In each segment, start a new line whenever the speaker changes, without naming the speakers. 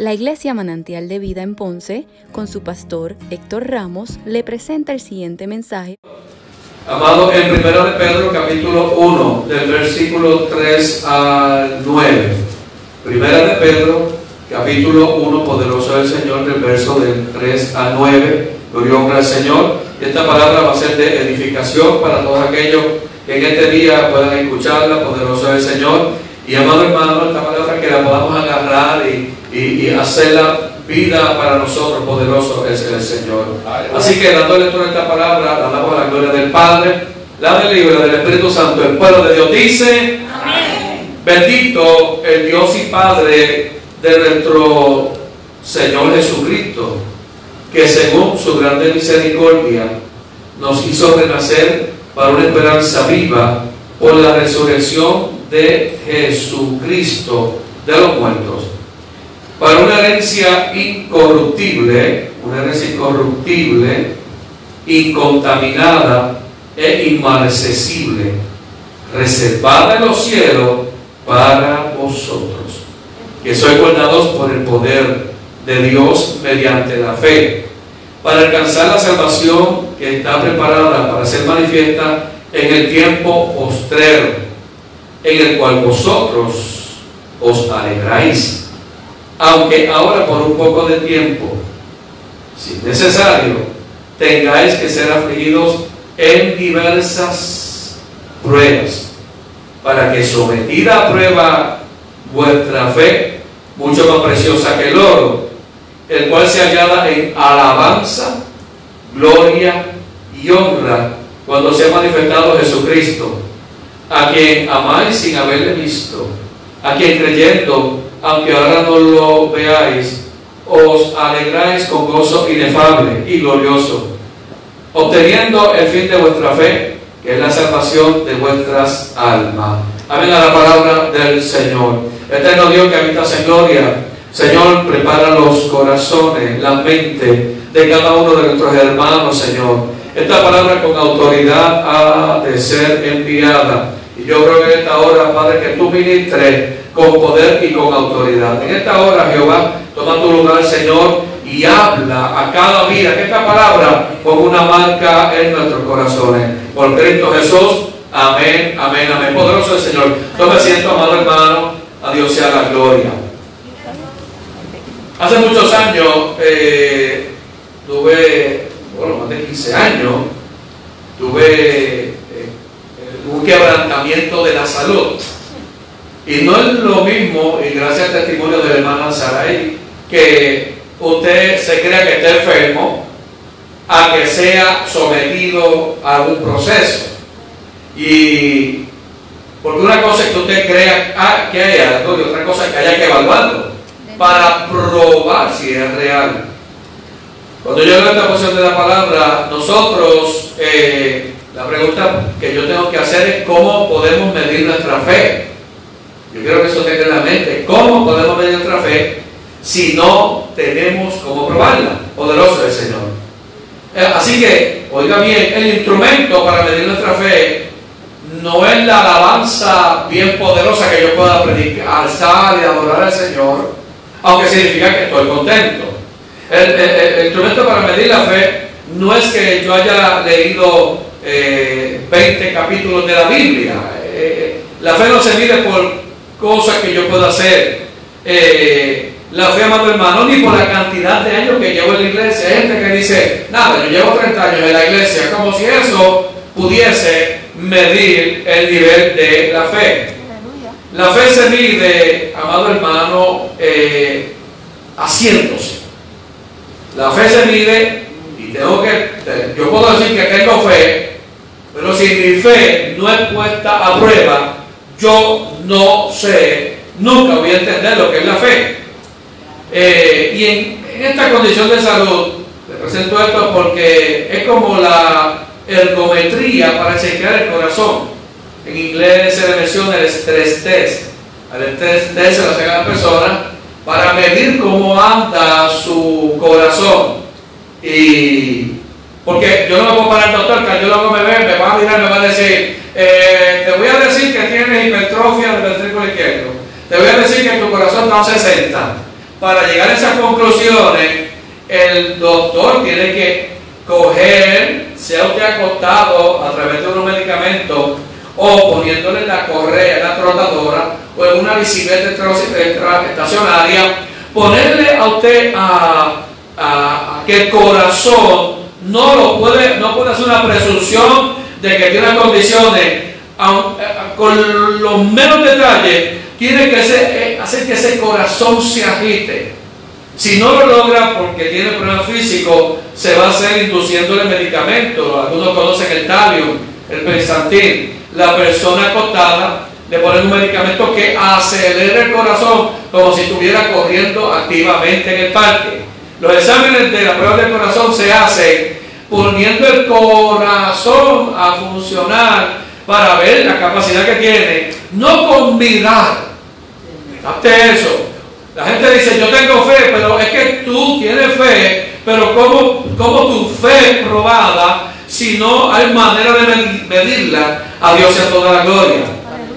La Iglesia Manantial de Vida en Ponce, con su pastor Héctor Ramos, le presenta el siguiente mensaje.
Amado, en 1 de Pedro capítulo 1, del versículo 3 al 9. Primera de Pedro capítulo 1, poderoso del Señor, del verso del 3 al 9. Gloria al Señor. Esta palabra va a ser de edificación para todos aquellos que en este día puedan escucharla, poderoso del Señor. Y amado hermano, esta palabra que la podamos agarrar y, y, y hacerla vida para nosotros, poderoso es el Señor. Así que dando lectura a esta palabra, la damos a la gloria del Padre, la del Libro del Espíritu Santo. El pueblo de Dios dice, bendito el Dios y Padre de nuestro Señor Jesucristo, que según su grande misericordia nos hizo renacer para una esperanza viva por la resurrección de Jesucristo de los muertos, para una herencia incorruptible, una herencia incorruptible, incontaminada e inmarcesible, reservada en los cielos para vosotros, que sois guardados por el poder de Dios mediante la fe, para alcanzar la salvación que está preparada para ser manifiesta en el tiempo postrero en el cual vosotros os alegráis, aunque ahora por un poco de tiempo, si necesario, tengáis que ser afligidos en diversas pruebas, para que sometida a prueba vuestra fe, mucho más preciosa que el oro, el cual se hallada en alabanza, gloria y honra cuando se ha manifestado Jesucristo a quien amáis sin haberle visto, a quien creyendo, aunque ahora no lo veáis, os alegráis con gozo inefable y glorioso, obteniendo el fin de vuestra fe, que es la salvación de vuestras almas. Amén a la palabra del Señor. Eterno Dios que habitas en gloria, Señor, prepara los corazones, la mente de cada uno de nuestros hermanos, Señor. Esta palabra con autoridad ha de ser enviada yo creo que en esta hora, Padre, que tú ministres con poder y con autoridad. En esta hora, Jehová, toma tu lugar, Señor, y habla a cada vida. Que esta palabra ponga una marca en nuestros corazones. Por Cristo Jesús. Amén, amén, amén. Poderoso el Señor. Tome asiento, amado hermano. A Dios sea la gloria. Hace muchos años eh, tuve, bueno, más de 15 años, tuve un quebrantamiento de la salud. Y no es lo mismo, y gracias al testimonio de la hermana que usted se crea que está enfermo a que sea sometido a algún proceso. Y porque una cosa es que usted crea ah, que hay algo y otra cosa es que haya que evaluarlo para probar si es real. Cuando yo leo esta porción de la palabra, nosotros eh, la pregunta que yo tengo que hacer es cómo podemos medir nuestra fe. Yo quiero que eso tenga en la mente. ¿Cómo podemos medir nuestra fe si no tenemos cómo probarla? Poderoso el Señor. Eh, así que, oiga bien, el instrumento para medir nuestra fe no es la alabanza bien poderosa que yo pueda predicar, alzar y adorar al Señor, aunque significa que estoy contento. el instrumento para medir la fe no es que yo haya leído 20 eh, capítulos de la Biblia. Eh, la fe no se mide por cosas que yo pueda hacer. Eh, la fe, amado hermano, ni por la cantidad de años que llevo en la iglesia. Hay gente que dice, nada, yo llevo 30 años en la iglesia, como si eso pudiese medir el nivel de la fe. La fe se mide, amado hermano, haciéndose. La fe se mide y tengo que, yo puedo decir que tengo fe, pero si mi fe no es puesta a prueba, yo no sé, nunca voy a entender lo que es la fe. Eh, y en, esta condición de salud, le presento esto porque es como la ergometría para chequear el corazón. En inglés se le menciona el stress test. El stress test se lo hace a la persona para medir cómo anda su corazón. Y porque yo no me puedo parar doctor, que yo luego me ve, me va a mirar, me va a decir, eh, te voy a decir que tienes hipertrofia del ventrículo izquierdo. Te voy a decir que tu corazón está a 60. para llegar a esas conclusiones, el doctor tiene que coger, sea usted acostado a través de unos medicamentos o poniéndole la correa, la trotadora o en una bicicleta estacionaria, ponerle a usted a, que el corazón no lo puede, no puede hacer una presunción de que tiene condiciones eh, con los menos detalles, tiene que eh, hacer que ese corazón se agite. Si no lo logra porque tiene problemas físicos, se va a hacer induciéndole medicamentos. Algunos conocen el Talium, el Pensantin. La persona acostada le ponen un medicamento que acelera el corazón como si estuviera corriendo activamente en el parque. Los exámenes de la prueba del corazón se hacen poniendo el corazón a funcionar para ver la capacidad que tiene, no con mirar. Capte eso. La gente dice, yo tengo fe, pero es que tú tienes fe, pero ¿cómo, cómo tu fe es probada si no hay manera de medirla? A Dios sea toda la gloria.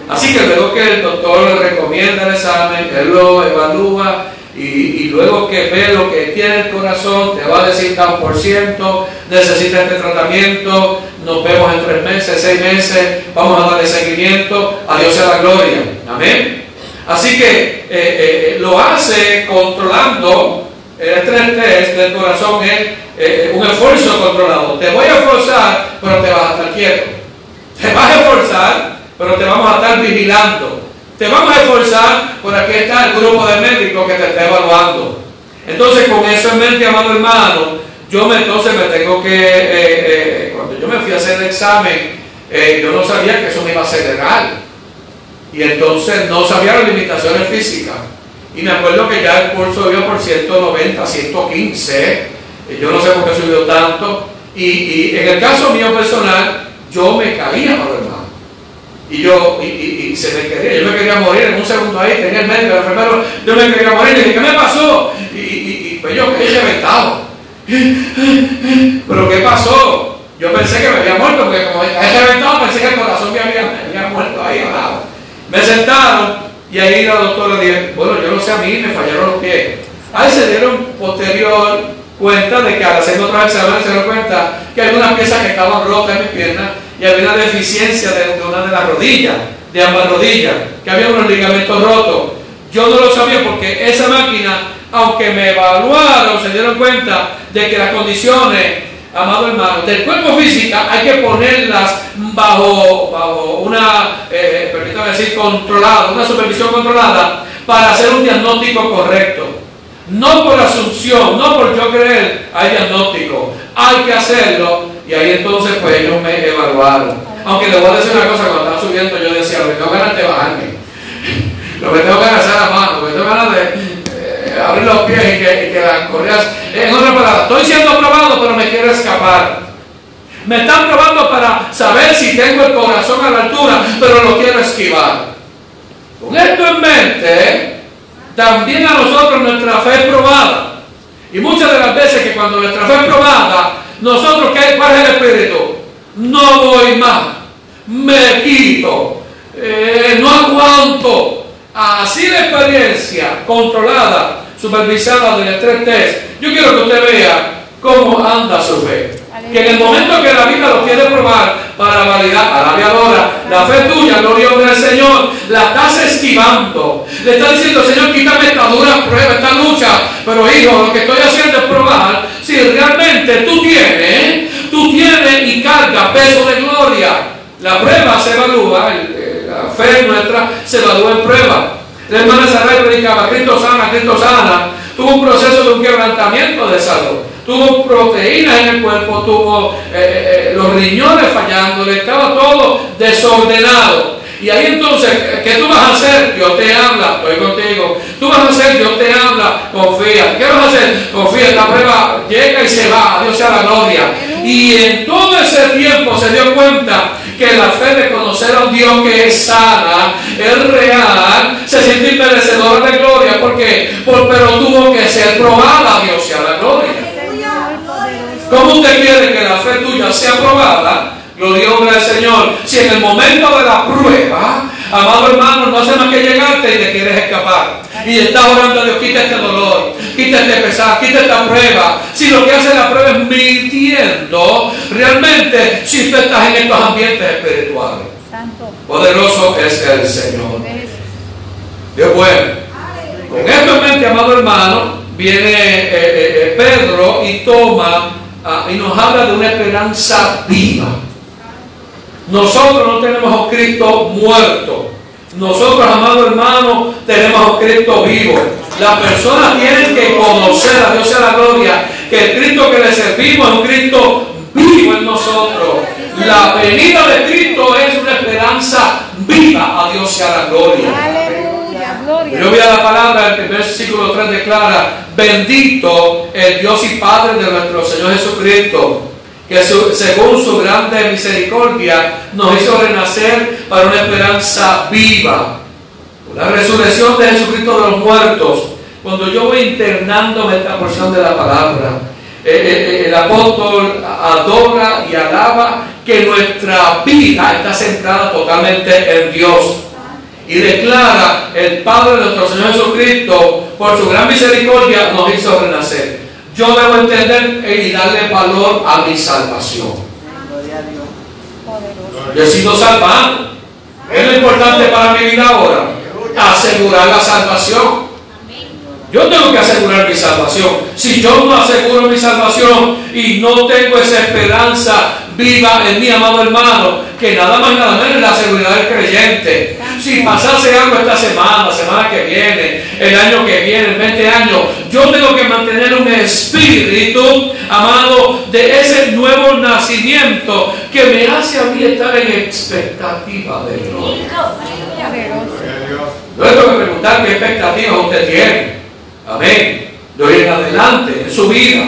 Así que luego que el doctor le recomienda el examen, él lo evalúa y, luego que ve lo que tiene el corazón, te va a decir tan por ciento, necesita este tratamiento, nos vemos en tres meses, seis meses, vamos a darle seguimiento, a Dios sea la gloria. Amén. Así que eh, eh, lo hace controlando el estrés del corazón es eh, un esfuerzo controlado. Te voy a esforzar, pero te vas a estar quieto. Te vas a esforzar, pero te vamos a estar vigilando. Te vamos a esforzar, por aquí está el grupo de médicos que te está evaluando. Entonces, con eso en mente, amado hermano, yo entonces me tengo que, cuando yo me fui a hacer el examen, yo no sabía que eso me iba a ser legal. Y entonces no sabía las limitaciones físicas. Y me acuerdo que ya el curso iba por 190, 115. Yo no sé por qué subió tanto. Y, en el caso mío personal, yo me caía, hermano. Y yo, y, se me quería, yo me quería morir en un segundo ahí, tenía el médico, el enfermero, yo me quería morir, y dije, ¿qué me pasó? Y, pues yo caí reventado. Pero ¿qué pasó? Yo pensé que me había muerto, porque como caí reventado, pensé que el corazón me había, me había muerto ahí al lado. Me sentaron y ahí la doctora dijo, bueno, yo no sé, a mí me fallaron los pies. Ahí se dieron posterior cuenta de que al hacer otra exámenes se dieron cuenta que hay unas piezas que estaban rotas en mis piernas y había una deficiencia de, una de las rodillas, de ambas rodillas, que había unos ligamentos rotos. Yo no lo sabía porque esa máquina, aunque me evaluaron, se dieron cuenta de que las condiciones amado hermano, del cuerpo físico hay que ponerlas bajo, bajo una, eh, permítame decir, controlada, una supervisión controlada para hacer un diagnóstico correcto. No por asunción, no por yo creer, hay diagnóstico. Hay que hacerlo y ahí entonces pues ellos me evaluaron. Aunque le voy a decir una cosa, cuando estaba subiendo yo decía, lo que tengo ganas de bajarme. Lo que tengo ganas de hacer la mano, lo que tengo ganas de abrir los pies y que, y que las correas. En otra palabra, estoy siendo probado, pero me quiero escapar. Me están probando para saber si tengo el corazón a la altura, pero lo quiero esquivar. Con esto en mente, también a nosotros nuestra fe es probada. Y muchas de las veces que cuando nuestra fe es probada, nosotros, ¿qué, ¿cuál es el espíritu? No voy más, me quito, eh, no aguanto. Así de experiencia controlada supervisada del estrés test, yo quiero que usted vea cómo anda su fe. Que en el momento que la vida lo quiere probar para validar a la ahora, la fe tuya, gloria del Señor, la estás esquivando. Le estás diciendo, Señor, quítame esta dura prueba, esta lucha. Pero hijo, lo que estoy haciendo es probar si realmente tú tienes, tú tienes y carga peso de gloria. La prueba se evalúa, la fe nuestra se evalúa en prueba. La hermana Saray predicaba, Cristo sana, Cristo sana. Tuvo un proceso de un quebrantamiento de salud. Tuvo proteínas en el cuerpo, tuvo eh, eh, eh, los riñones fallándole, estaba todo desordenado. Y ahí entonces, ¿qué tú vas a hacer? Dios te habla, estoy contigo. Tú vas a hacer, Dios te habla, confía. ¿Qué vas a hacer? Confía, la prueba llega y se va, Dios sea la gloria. Y en todo ese tiempo se dio cuenta que la fe de conocer a un Dios que es sana, es real, se siente merecedora de gloria. ¿Por qué? Por, pero tuvo que ser probada, Dios sea la gloria. ¿Cómo usted quiere que la fe tuya sea probada? Gloria al Señor. Si en el momento de la prueba amado hermano, no hace más que llegarte y te quieres escapar. Y estás orando a Dios, quita este dolor, quita este pesar, quita esta prueba. Si lo que hace la prueba es mintiendo, realmente si tú estás en estos ambientes espirituales. Poderoso es el Señor. Dios bueno. Con esto en mente, amado hermano, viene eh, eh, eh, Pedro y toma ah, y nos habla de una esperanza viva. Nosotros no tenemos a Cristo muerto. Nosotros, amado hermano, tenemos a Cristo vivo. Las personas tienen que conocer a Dios sea la gloria, que el Cristo que le servimos es un Cristo vivo en nosotros. La venida de Cristo es una esperanza viva. A Dios sea la gloria. Yo voy a la palabra, el versículo 3 declara, bendito el Dios y Padre de nuestro Señor Jesucristo, que según su grande misericordia nos hizo renacer para una esperanza viva. La resurrección de Jesucristo de los muertos. Cuando yo voy internándome esta porción de la palabra, eh, eh, eh, el apóstol adora y alaba que nuestra vida está centrada totalmente en Dios y declara el Padre de nuestro Señor Jesucristo, por su gran misericordia, nos hizo renacer. Yo debo entender y darle valor a mi salvación. Yo he sido salvado. Es lo importante para mi vida ahora. Asegurar la salvación. Yo tengo que asegurar mi salvación. Si yo no aseguro mi salvación y no tengo esa esperanza viva en mi amado hermano, que nada más nada menos es la seguridad del creyente. Si pasase algo esta semana, semana que viene, el año que viene, el 20 años, yo tengo que mantener un espíritu, amado, de ese nuevo nacimiento que me hace a mí estar en expectativa de gloria. Yo tengo que preguntar qué expectativa usted tiene. Amén. De hoy en adelante, en su vida.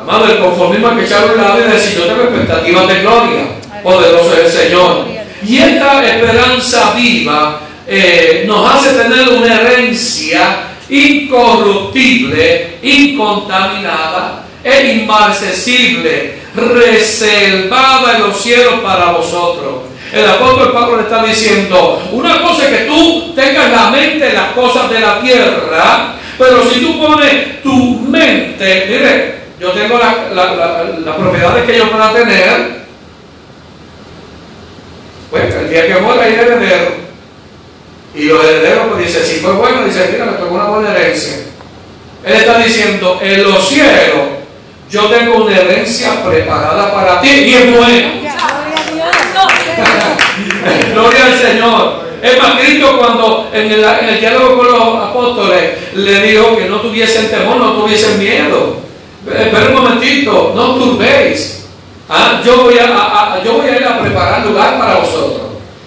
Amado, el conformismo que echarlo un lado y decir, yo tengo expectativas de gloria. Poderoso es el Señor. Y esta esperanza viva eh, nos hace tener una herencia incorruptible, incontaminada e inmarcesible, reservada en los cielos para vosotros. El apóstol Pablo le está diciendo, una cosa es que tú tengas la mente en las cosas de la tierra, pero si tú pones tu mente, mire, yo tengo las propiedades que yo pueda tener, pues el día que muera hay heredero. Y los herederos pues dice, si fue bueno, dice, mira, me tengo una buena herencia. Él está diciendo, en los cielos yo tengo una herencia preparada para ti y es buena. Gloria al Señor. Es más, Cristo cuando en el, en el, diálogo con los apóstoles le dijo que no tuviesen temor, no tuviesen miedo. Espera un momentito, no turbéis. Ah, yo, voy a, yo voy a ir a preparar lugar para vosotros.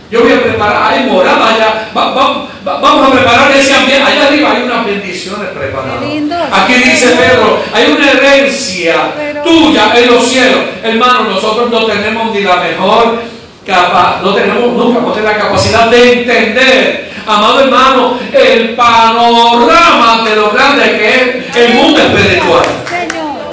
Yo voy a preparar, hay morada allá. vamos a preparar ese ambiente. Allá arriba hay unas bendiciones preparadas. Aquí dice Pedro, hay una herencia tuya en los cielos. Hermano, nosotros no tenemos ni la mejor no tenemos nunca no la capacidad de entender, amado hermano, el panorama de lo grande que es el mundo espiritual.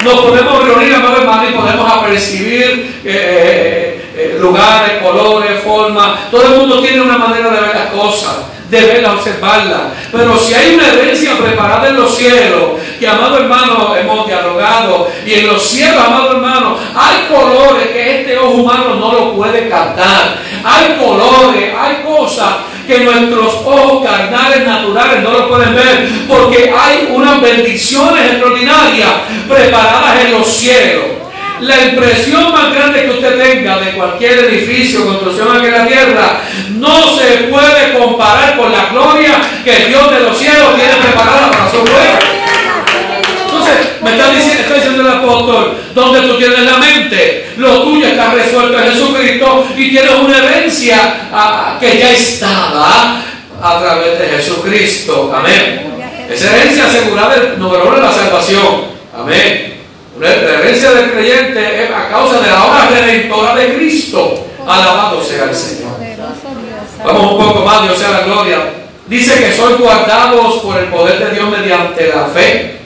Nos podemos reunir, amado hermano, y podemos apercibir eh, eh, eh, lugares, colores, formas. Todo el mundo tiene una manera de ver las cosas de verla, observarla. Pero si hay una herencia preparada en los cielos, que amado hermano hemos dialogado, y en los cielos, amado hermano, hay colores que este ojo humano no lo puede captar. Hay colores, hay cosas que nuestros ojos carnales naturales no lo pueden ver, porque hay unas bendiciones extraordinarias preparadas en los cielos. La impresión más grande que usted tenga de cualquier edificio, construcción aquí en la tierra, no se puede comparar con la gloria que Dios de los cielos tiene preparada para su pueblo. Entonces, me está diciendo, está diciendo el apóstol, donde tú tienes la mente, lo tuyo está resuelto en Jesucristo y tienes una herencia ah, que ya estaba a través de Jesucristo. Amén. Esa herencia asegurada, número uno, la salvación. Amén. La herencia del creyente es a causa de la obra redentora de Cristo. Alabado sea el Señor. Vamos un poco más, Dios sea la gloria. Dice que soy guardados por el poder de Dios mediante la fe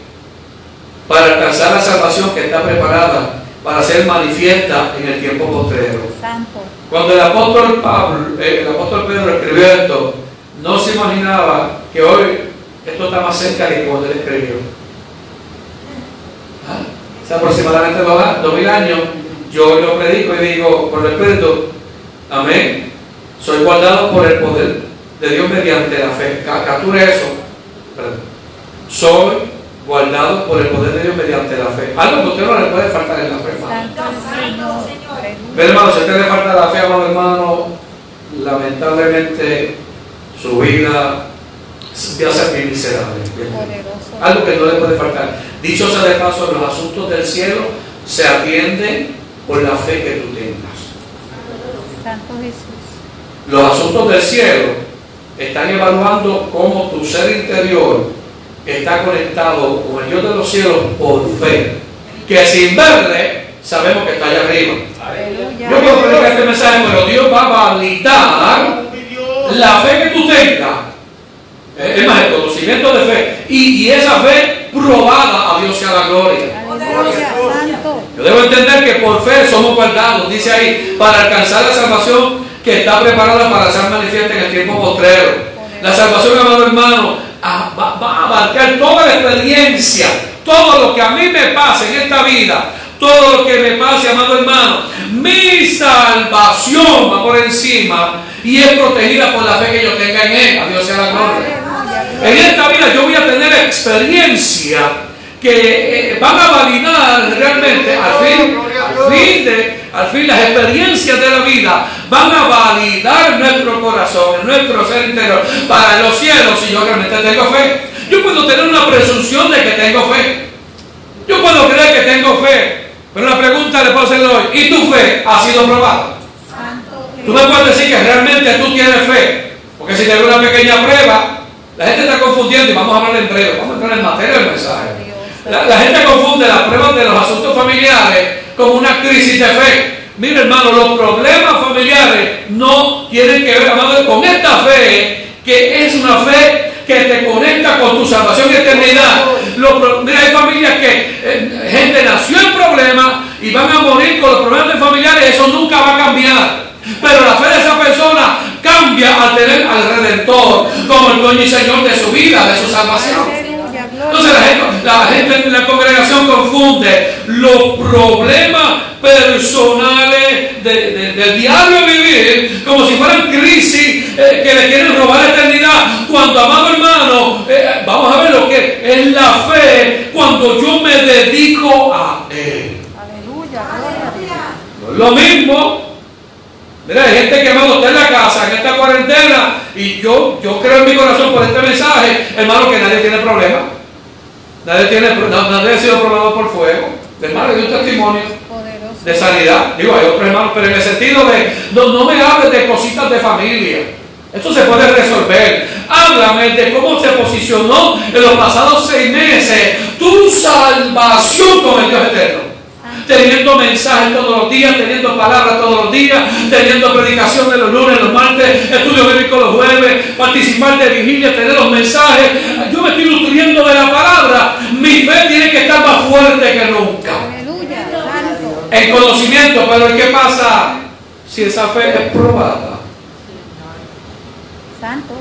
para alcanzar la salvación que está preparada para ser manifiesta en el tiempo postrero. Cuando el apóstol Pablo, eh, el apóstol Pedro escribió esto, no se imaginaba que hoy esto está más cerca de cuando él escribió. ¿Ah? Hace aproximadamente dos mil años, yo lo predico y digo, por respeto, amén, soy guardado por el poder de Dios mediante la fe. Capture eso. Soy guardado por el poder de Dios mediante la fe. Algo que usted no le puede faltar en la fe, hermano. Pero hermano, si a usted le falta la fe, amado hermano, lamentablemente su vida a ser bien miserable. Algo que no le puede faltar. Dicho sea de paso, los asuntos del cielo se atienden por la fe que tú tengas.
Santo Jesús.
Los asuntos del cielo están evaluando cómo tu ser interior está conectado con el Dios de los cielos por fe. Que sin verle, sabemos que está allá arriba. Yo puedo predicar este mensaje, pero Dios va a validar la fe que tú tengas. Es más, el conocimiento de fe. Y, esa fe probada a Dios sea la gloria. Yo debo entender que por fe somos guardados, dice ahí, para alcanzar la salvación que está preparada para ser manifiesta en el tiempo postrero. La salvación, amado hermano, va, a abarcar toda la experiencia, todo lo que a mí me pasa en esta vida, todo lo que me pase, amado hermano. Mi salvación va por encima y es protegida por la fe que yo tenga en Él. A Dios sea la gloria. En esta vida yo voy a tener experiencia que eh, van a validar realmente al fin, al fin, de, al fin las experiencias de la vida van a validar nuestro corazón, nuestro ser interior para los cielos si yo realmente tengo fe. Yo puedo tener una presunción de que tengo fe. Yo puedo creer que tengo fe. Pero la pregunta le puedo hacer hoy, ¿y tu fe ha sido probada? Tú me puedes decir que realmente tú tienes fe. Porque si te una pequeña prueba, la gente está confundiendo y vamos a hablar en breve, vamos a entrar en materia del mensaje. La, gente confunde las pruebas de los asuntos familiares como una crisis de fe. Mire hermano, los problemas familiares no tienen que ver, amado, con esta fe, que es una fe que te conecta con tu salvación y eternidad. mira, hay familias que eh, gente nació en problemas y van a morir con los problemas familiares, eso nunca va a cambiar. Pero la fe de esa cambia al tener al Redentor como el dueño y Señor de su vida, de su salvación. Entonces la gente, en la congregación confunde los problemas personales del diario vivir como si fueran crisis eh, que le quieren robar la eternidad. Cuando, amado hermano, eh, vamos a ver lo que es la fe cuando yo me dedico a Él. Aleluya, Lo mismo Mira, hay gente que amado está en la casa en esta cuarentena y yo, yo creo en mi corazón por este mensaje, hermano, que nadie tiene problema. Nadie, tiene, nadie ha sido probado por fuego. Hermano, de un testimonio de sanidad. Digo, hay otros hermanos, pero en el sentido de, no, no me hables de cositas de familia. Esto se puede resolver. Háblame de cómo se posicionó en los pasados seis meses tu salvación con el Dios eterno teniendo mensajes todos los días, teniendo palabras todos los días, teniendo predicaciones los lunes, los martes, estudio bíblico los jueves, participar de vigilia, tener los mensajes. Yo me estoy nutriendo de la palabra. Mi fe tiene que estar más fuerte que nunca. Aleluya, En conocimiento, pero ¿qué pasa si esa fe es probada? Santo.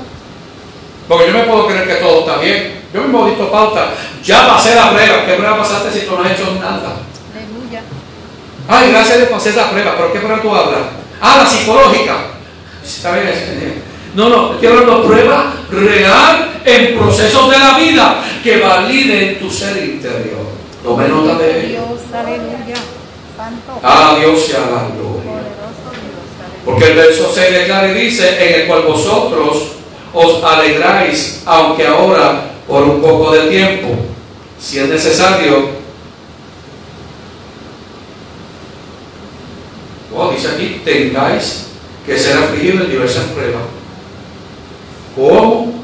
Porque yo me puedo creer que todo está bien. Yo mismo he visto pauta. Ya pasé la prueba. ¿Qué prueba pasaste si tú no has hecho nada? Ay, gracias a Dios pasé esa prueba. ¿Pero qué prueba tú hablas? Ah, la psicológica. Está bien, no, no, estoy hablando de prueba real en procesos de la vida que validen tu ser interior. Tome nota de ello. Ah, Dios sea la gloria. Porque el verso 6 declara y dice, en el cual vosotros os alegráis, aunque ahora por un poco de tiempo, si es necesario, dice aquí, tengáis que ser afligidos en diversas pruebas. ¿Cómo?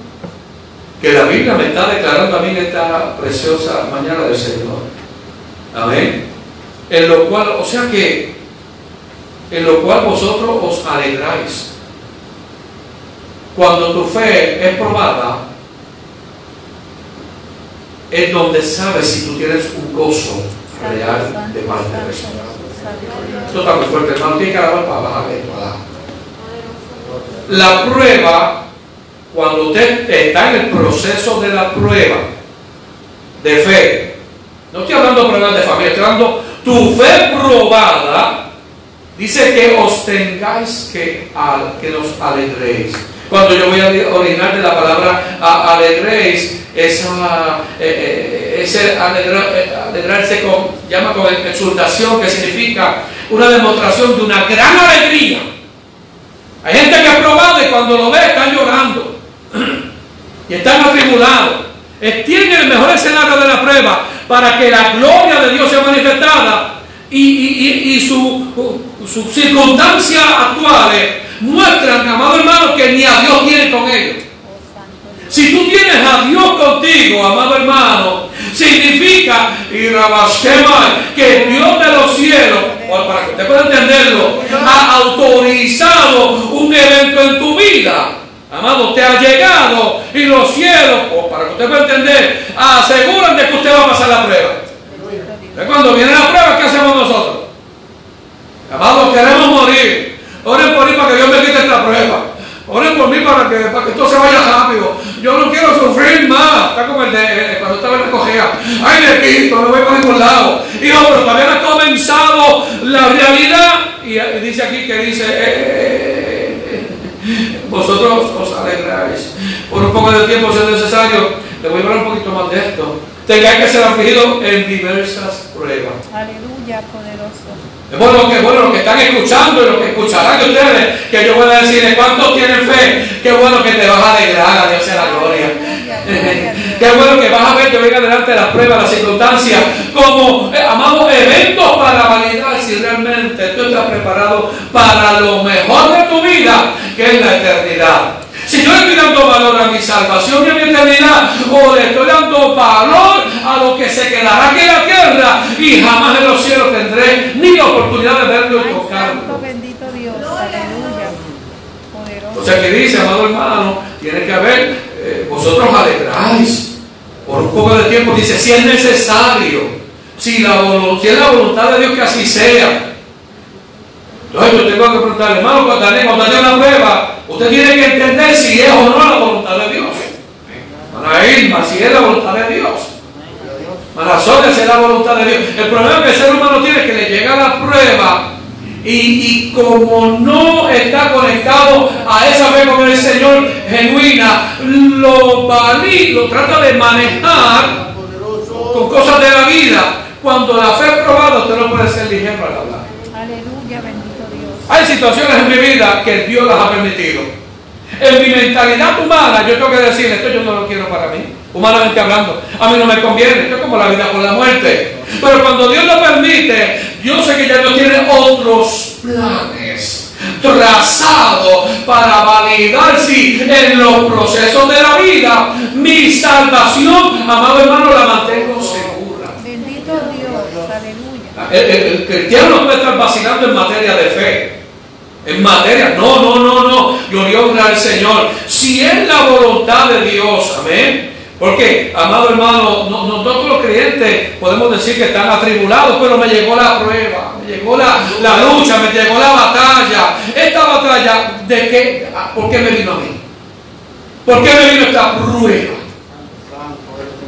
Que la Biblia me está declarando a mí en esta preciosa mañana del Señor. Amén. En lo cual, o sea que, en lo cual vosotros os alegráis. Cuando tu fe es probada, es donde sabes si tú tienes un gozo real de parte de Señor. Esto está muy fuerte, hermano. Tiene que alabar para bajar esto. La prueba, cuando usted está en el proceso de la prueba de fe, no estoy hablando de pruebas de familia, estoy hablando tu fe probada, dice que os tengáis que, al- que nos alegréis. Cuando yo voy a originar de la palabra alegréis, esa, eh, eh, ese eh, alegrarse con, llama con exultación, que significa una demostración de una gran alegría. Hay gente que ha probado y cuando lo ve están llorando y están atribulados. Tienen el mejor escenario de la prueba para que la gloria de Dios sea manifestada y, y- y- su, sus circunstancias actuales muestran, amado hermano, que ni a Dios tiene con ellos. Si tú tienes a Dios contigo, amado hermano, significa y que Dios de los cielos, para que usted pueda entenderlo, ha autorizado un evento en tu vida. Amado, te ha llegado y los cielos, para que usted pueda entender, aseguran de que usted va a pasar la prueba. Entonces, Cuando viene la prueba, ¿qué hacemos nosotros? Amados, queremos morir. Oren por mí para que Dios me quite esta prueba. Oren por mí para que, esto se vaya rápido. Yo no quiero sufrir más. Está como el de cuando estaba en la cogea. Ay, me quito, no voy para ningún lado. Hijo, pero no ha comenzado la realidad. Y, dice aquí que dice, eh, eh, eh, vosotros os alegráis. Por un poco de tiempo, si es necesario, le voy a hablar un poquito más de esto. Tengáis que ser afligidos en diversas pruebas.
Aleluya, poderoso.
Es bueno que bueno los que están escuchando y los que escucharán de ustedes, que yo voy a decirles cuántos tienen fe, qué bueno que te vas a alegrar, a Dios sea la gloria. Qué bueno que vas a ver que venga delante de las pruebas, las circunstancias, como, eh, amamos, eventos para validar si realmente tú estás preparado para lo mejor de tu vida, que es la eternidad. Si yo le estoy dando valor salvación y a mi eternidad, o le estoy dando valor a lo que se quedará aquí en la tierra y jamás en los cielos tendré ni la oportunidad de verlo y tocarlo. O sea que dice, amado hermano, tiene que haber, eh, vosotros alegráis por un poco de tiempo, dice, si es necesario, si, la, si es la voluntad de Dios que así sea. Entonces yo tengo que preguntarle, hermano, cuando haya una prueba, usted tiene que entender si es o no la voluntad de Dios. Para Irma, si es la voluntad de Dios. Para Sonia, si es la voluntad de Dios. El problema que el ser humano tiene es que le llega la prueba y, y como no está conectado a esa fe con el Señor genuina, lo valí, lo trata de manejar con cosas de la vida. Cuando la fe es probada, usted no puede ser ligero al hablar.
Aleluya, bendito.
Hay situaciones en mi vida que Dios las ha permitido. En mi mentalidad humana, yo tengo que decir, esto yo no lo quiero para mí, humanamente hablando. A mí no me conviene, esto es como la vida con la muerte. Pero cuando Dios lo permite, yo sé que ya Dios tiene otros planes trazados para validar si en los procesos de la vida mi salvación, amado hermano, la mantengo segura. El, el- el cristiano no puede estar vacilando en materia de fe. En materia, no, no, no, no. Gloria honra al Señor. Si es la voluntad de Dios, amén. Porque, amado hermano, no- nosotros los creyentes podemos decir que están atribulados, pero me llegó la prueba, me llegó la, la lucha, me llegó la batalla. Esta batalla, ¿de qué? Ah, ¿Por qué me vino a mí? ¿Por qué me vino esta prueba?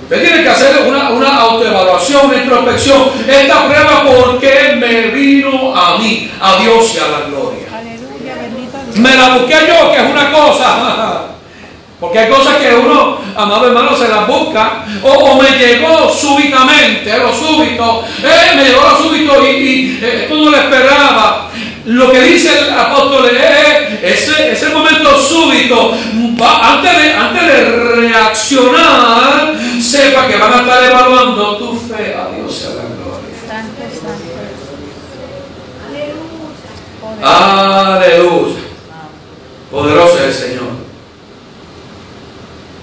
Usted tiene que hacer una, una autoevaluación, una introspección. Esta prueba, ¿por qué me vino a mí? A Dios y a la gloria.
Aleluya, bendito Dios.
Me la busqué yo, que es una cosa. Porque hay cosas que uno, amado hermano, se las busca. O, o me llegó súbitamente, lo súbito. Eh, me llegó lo súbito y, y, eh, esto no lo esperaba. Lo que dice el apóstol es eh, ese, ese momento súbito. va- antes, de, antes de reaccionar, sepa que van a estar evaluando tu fe a Dios y a la gloria. Aleluya. Poderoso es el Señor.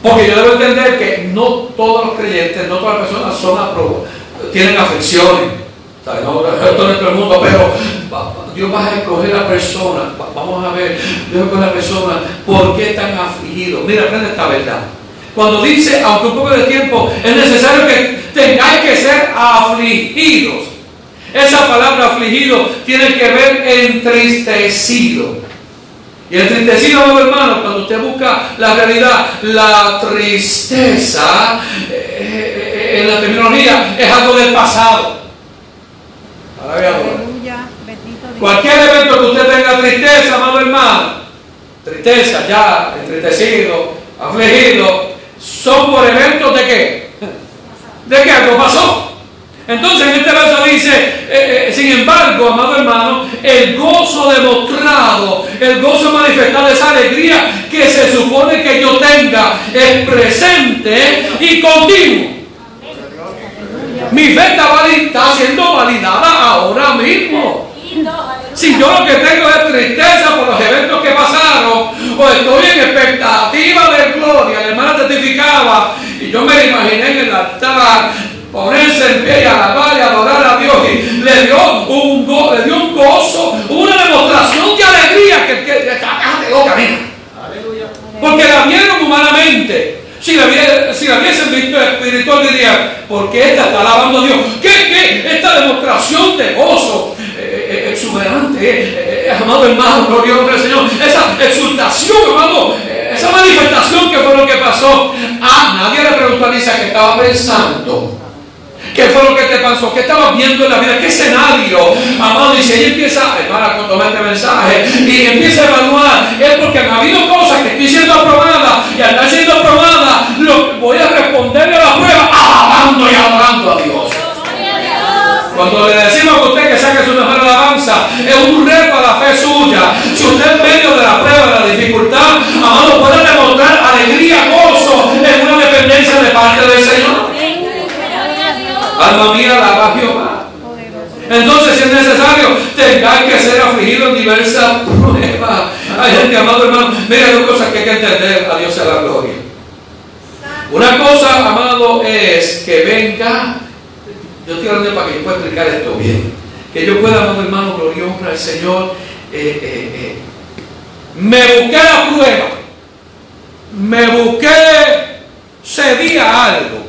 Porque yo debo entender que no todos los creyentes, no todas las personas son aprobadas, tienen afecciones. ¿sabes? No, esto no es todo el mundo, pero Dios va a escoger a personas. Va- Vamos a ver, Dios escoge a personas. ¿Por qué están afligidos? Mira, aprende esta verdad. Cuando dice, aunque un poco de tiempo, es necesario que tengáis que ser afligidos. Esa palabra afligido tiene que ver entristecido. Y entristecido, amado hermano, cuando usted busca la realidad, la tristeza eh, eh, en la terminología es algo del pasado. Cualquier evento que usted tenga tristeza, amado hermano, tristeza, ya, entristecido, afligido, son por eventos de qué? De que algo pasó. Entonces en este verso dice, eh, eh, sin embargo, amado hermano, el gozo demostrado, el gozo manifestado, esa alegría que se supone que yo tenga, es presente y continuo. Mi fe está, vali- está siendo validada ahora mismo. Si yo lo que tengo es tristeza por los eventos que pasaron, estoy en expectativa de gloria, la hermana testificaba, y yo me imaginé en el altar ponerse en pie y alabar y adorar a Dios, y le dio un, go- le dio un gozo, una demostración de alegría que, que, que cállate loca, mira. Porque la vieron humanamente. Si la, si la viesen visto espiritual, dirían, ¿por qué esta está alabando a Dios? ¿Qué, qué? Esta demostración de gozo eh, exuberante, eh, eh, amado hermano, glorioso del Señor, esa exultación, eh, esa manifestación que fue lo que pasó. Ah, nadie le preguntó a Lisa que estaba pensando. ¿Qué fue lo que te pasó? ¿Qué estabas viendo en la vida? ¿Qué escenario? Amado, y si ella empieza, hermana, cuando toma este mensaje, y empieza a evaluar, es porque han habido cosas que estoy siendo aprobada, y al estar siendo aprobada, lo, voy a responderle a la prueba, alabando y adorando a Dios. Cuando le decimos a usted que saque su es un reto a la fe suya. Si usted en medio de la prueba, de la dificultad, amado, puede demostrar alegría, gozo, en una dependencia de parte del Señor. Alma mía, alaba a Jehová. Entonces, si es necesario, tendrá que ser afligido en diversas pruebas. Hay gente, amado hermano, mira dos cosas que hay que entender. A Dios sea la gloria. Una cosa, amado, es que venga. Yo estoy hablando para que yo pueda explicar esto bien. Que yo pueda, amado hermano, gloria al Señor. eh, eh, eh. Me busqué la prueba. Me busqué, cedí a algo.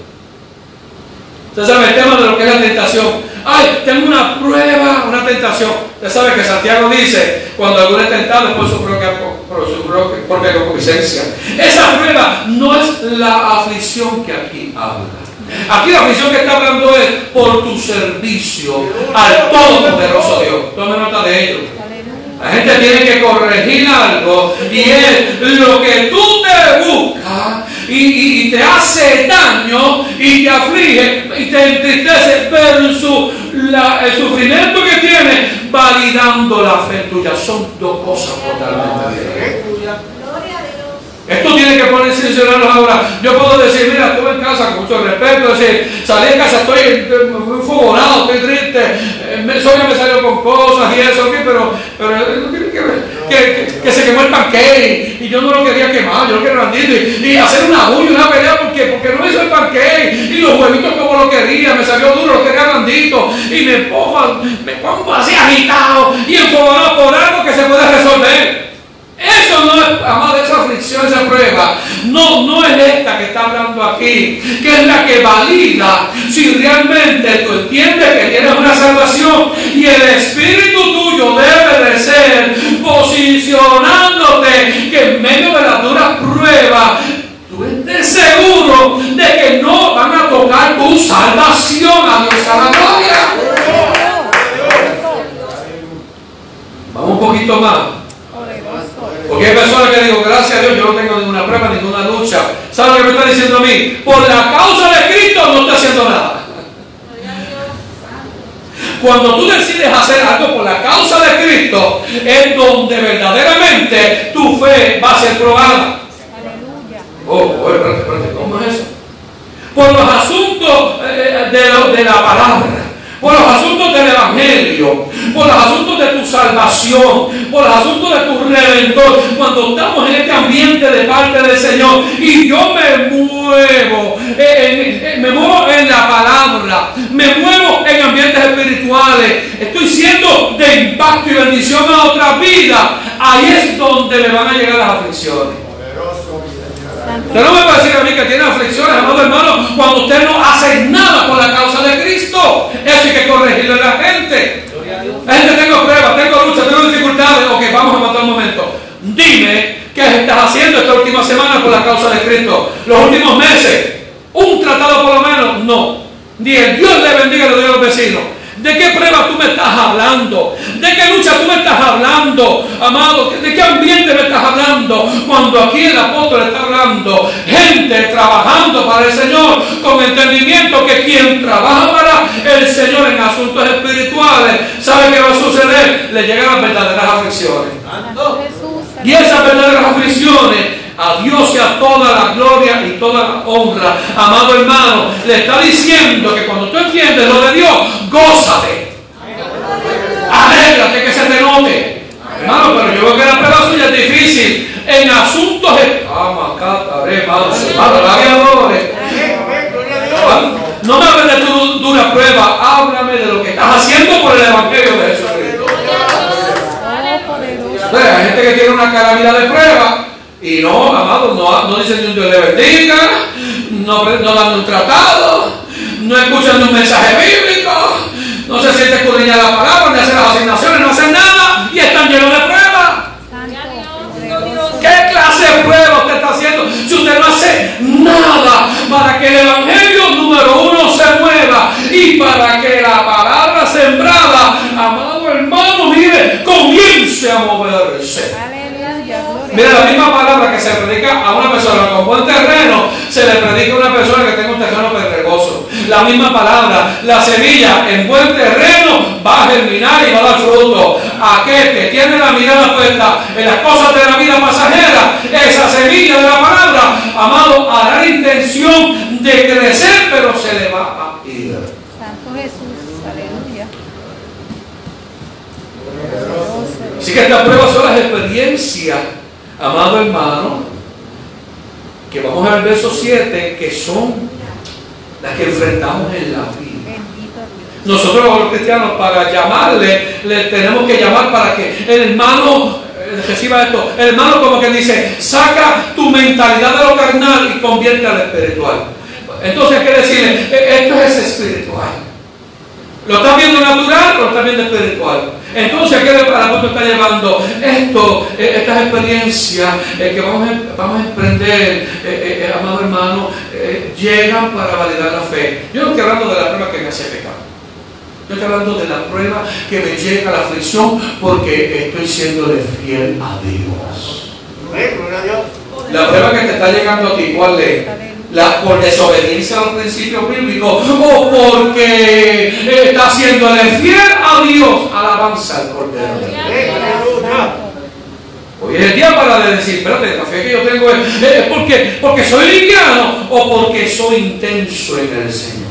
Usted sabe el tema de lo que es la tentación. Ay, tengo una prueba, una tentación. Usted sabe que Santiago dice, cuando alguno es tentado por su propia, por su propia concupiscencia. Esa prueba no es la aflicción que aquí habla. Aquí la aflicción que está hablando es por tu servicio al Todopoderoso Dios. Tome nota de ello. La gente tiene que corregir algo y es lo que tú te buscas y, y- y te hace daño y te aflige y te entristece la- el sufrimiento que tienes validando la fe tuya. Son dos cosas totalmente diferentes. Esto tiene que ponerse sincerarnos ahora. Yo puedo decir, mira, estuve en casa con mucho respeto, decir, salí de casa, estoy eh, muy fogonado, estoy triste, eh, me salió con cosas y eso, ¿ok? pero, pero eh, que se quemó el pancake y yo no lo quería quemar, yo lo quería blandito y, y hacer una bulla, una pelea, porque, porque no hizo el pancake y los huevitos como lo quería, me salió duro, lo quería blandito y me pongo, me pongo así agitado y enfogonado por algo que se puede resolver. Eso no es, amado, esa aflicción, esa prueba, no, no es esta que está hablando aquí, que es la que valida si realmente tú entiendes que tienes una salvación y el espíritu tuyo debe de ser posicionándote que en medio de las duras pruebas tú estés seguro de que no van a tocar tu salvación a Dios a la gloria. Vamos un poquito más. Porque hay personas que digo, gracias a Dios, yo no tengo ninguna prueba, ninguna lucha. ¿Sabe lo que me está diciendo a mí? Por la causa de Cristo no estoy haciendo nada. Cuando tú decides hacer algo por la causa de Cristo, es donde verdaderamente tu fe va a ser probada.
Aleluya.
Oh, oh, espérate, espérate, ¿cómo es eso? Por los asuntos eh, de, lo- de la palabra, por los asuntos del Evangelio, por los asuntos de tu salvación, por los asuntos de tu redentor. Cuando estamos en este ambiente de parte del Señor y yo me muevo, eh, me muevo en la palabra, me muevo en ambientes espirituales, estoy siendo de impacto y bendición a otra vida, ahí es donde me van a llegar las aflicciones. Usted no me va a decir a mí que tiene aflicciones, amado hermano, cuando usted no hace nada por la causa de eso hay que corregirlo a la gente. La gente tengo pruebas, tengo luchas, tengo dificultades. Ok, vamos a matar un momento. Dime qué estás haciendo esta última semana por la causa de Cristo. Los últimos meses, un tratado por lo menos, no. Ni el Dios le bendiga a los vecinos. ¿De qué prueba tú me estás hablando? ¿De qué lucha tú me estás hablando, amado? ¿De qué ambiente me estás hablando? Cuando aquí el apóstol está hablando, gente trabajando para el Señor, con entendimiento que quien trabaja para el Señor en asuntos espirituales, sabe que va a suceder, le llegan las verdaderas aflicciones. Y esas verdaderas aflicciones a Dios sea toda la gloria y toda la honra. Amado hermano, le está diciendo que cuando tú entiendes lo de Dios, gózate. Alégrate que se te note. Hermano, pero yo veo que la prueba suya es difícil. En asuntos. No me hables de tu dura prueba, háblame de lo que estás haciendo por el Evangelio de Jesucristo. Hay gente que tiene una calamidad de prueba y no, amado, no, dicen ni un Dios le bendiga, no, no dan un tratado, no escuchan un mensaje bíblico, no se siente escudriñar la palabra, ni hacen las asignaciones, no hacen nada y están llenos de pruebas. ¿Qué clase de prueba usted está haciendo si usted no hace nada para que el Evangelio número uno se mueva y para que la palabra sembrada, amado hermano, mire, comience a moverse? Mira, la misma palabra que se predica a una persona con buen terreno, se le predica a una persona que tenga un terreno pedregoso. La misma palabra, la semilla en buen terreno va a germinar y va a dar fruto. Aquel que tiene la mirada puesta en las cosas de la vida pasajera, esa semilla de la palabra, amado, hará la intención de crecer, pero se le va a ir.
Santo Jesús, aleluya.
Así que estas pruebas son las experiencias amado hermano, que vamos al verso 7, que son las que enfrentamos en la vida. Nosotros los cristianos para llamarle, le tenemos que llamar para que el hermano eh, reciba esto. El hermano como que dice, saca tu mentalidad de lo carnal y convierte al espiritual. Entonces quiere decirle, e-, esto es espiritual. ¿Lo estás viendo natural o lo estás viendo espiritual? Entonces, ¿qué el apóstol está llevando? Esto, eh, estas experiencias eh, que vamos a, vamos a emprender, eh, amado hermano, llegan para validar la fe. Yo no estoy hablando de la prueba que me hace pecar. Yo estoy hablando de la prueba que me llega a la aflicción porque estoy siendo de fiel a Dios. La prueba que te está llegando a ti, ¿cuál es? La, por desobediencia a los principios bíblicos o porque está siendo fiel a Dios, alabanza al Cordero. Hoy es el día para decir, espérate, la fe que yo tengo es, porque, porque soy liviano o porque soy intenso en el Señor.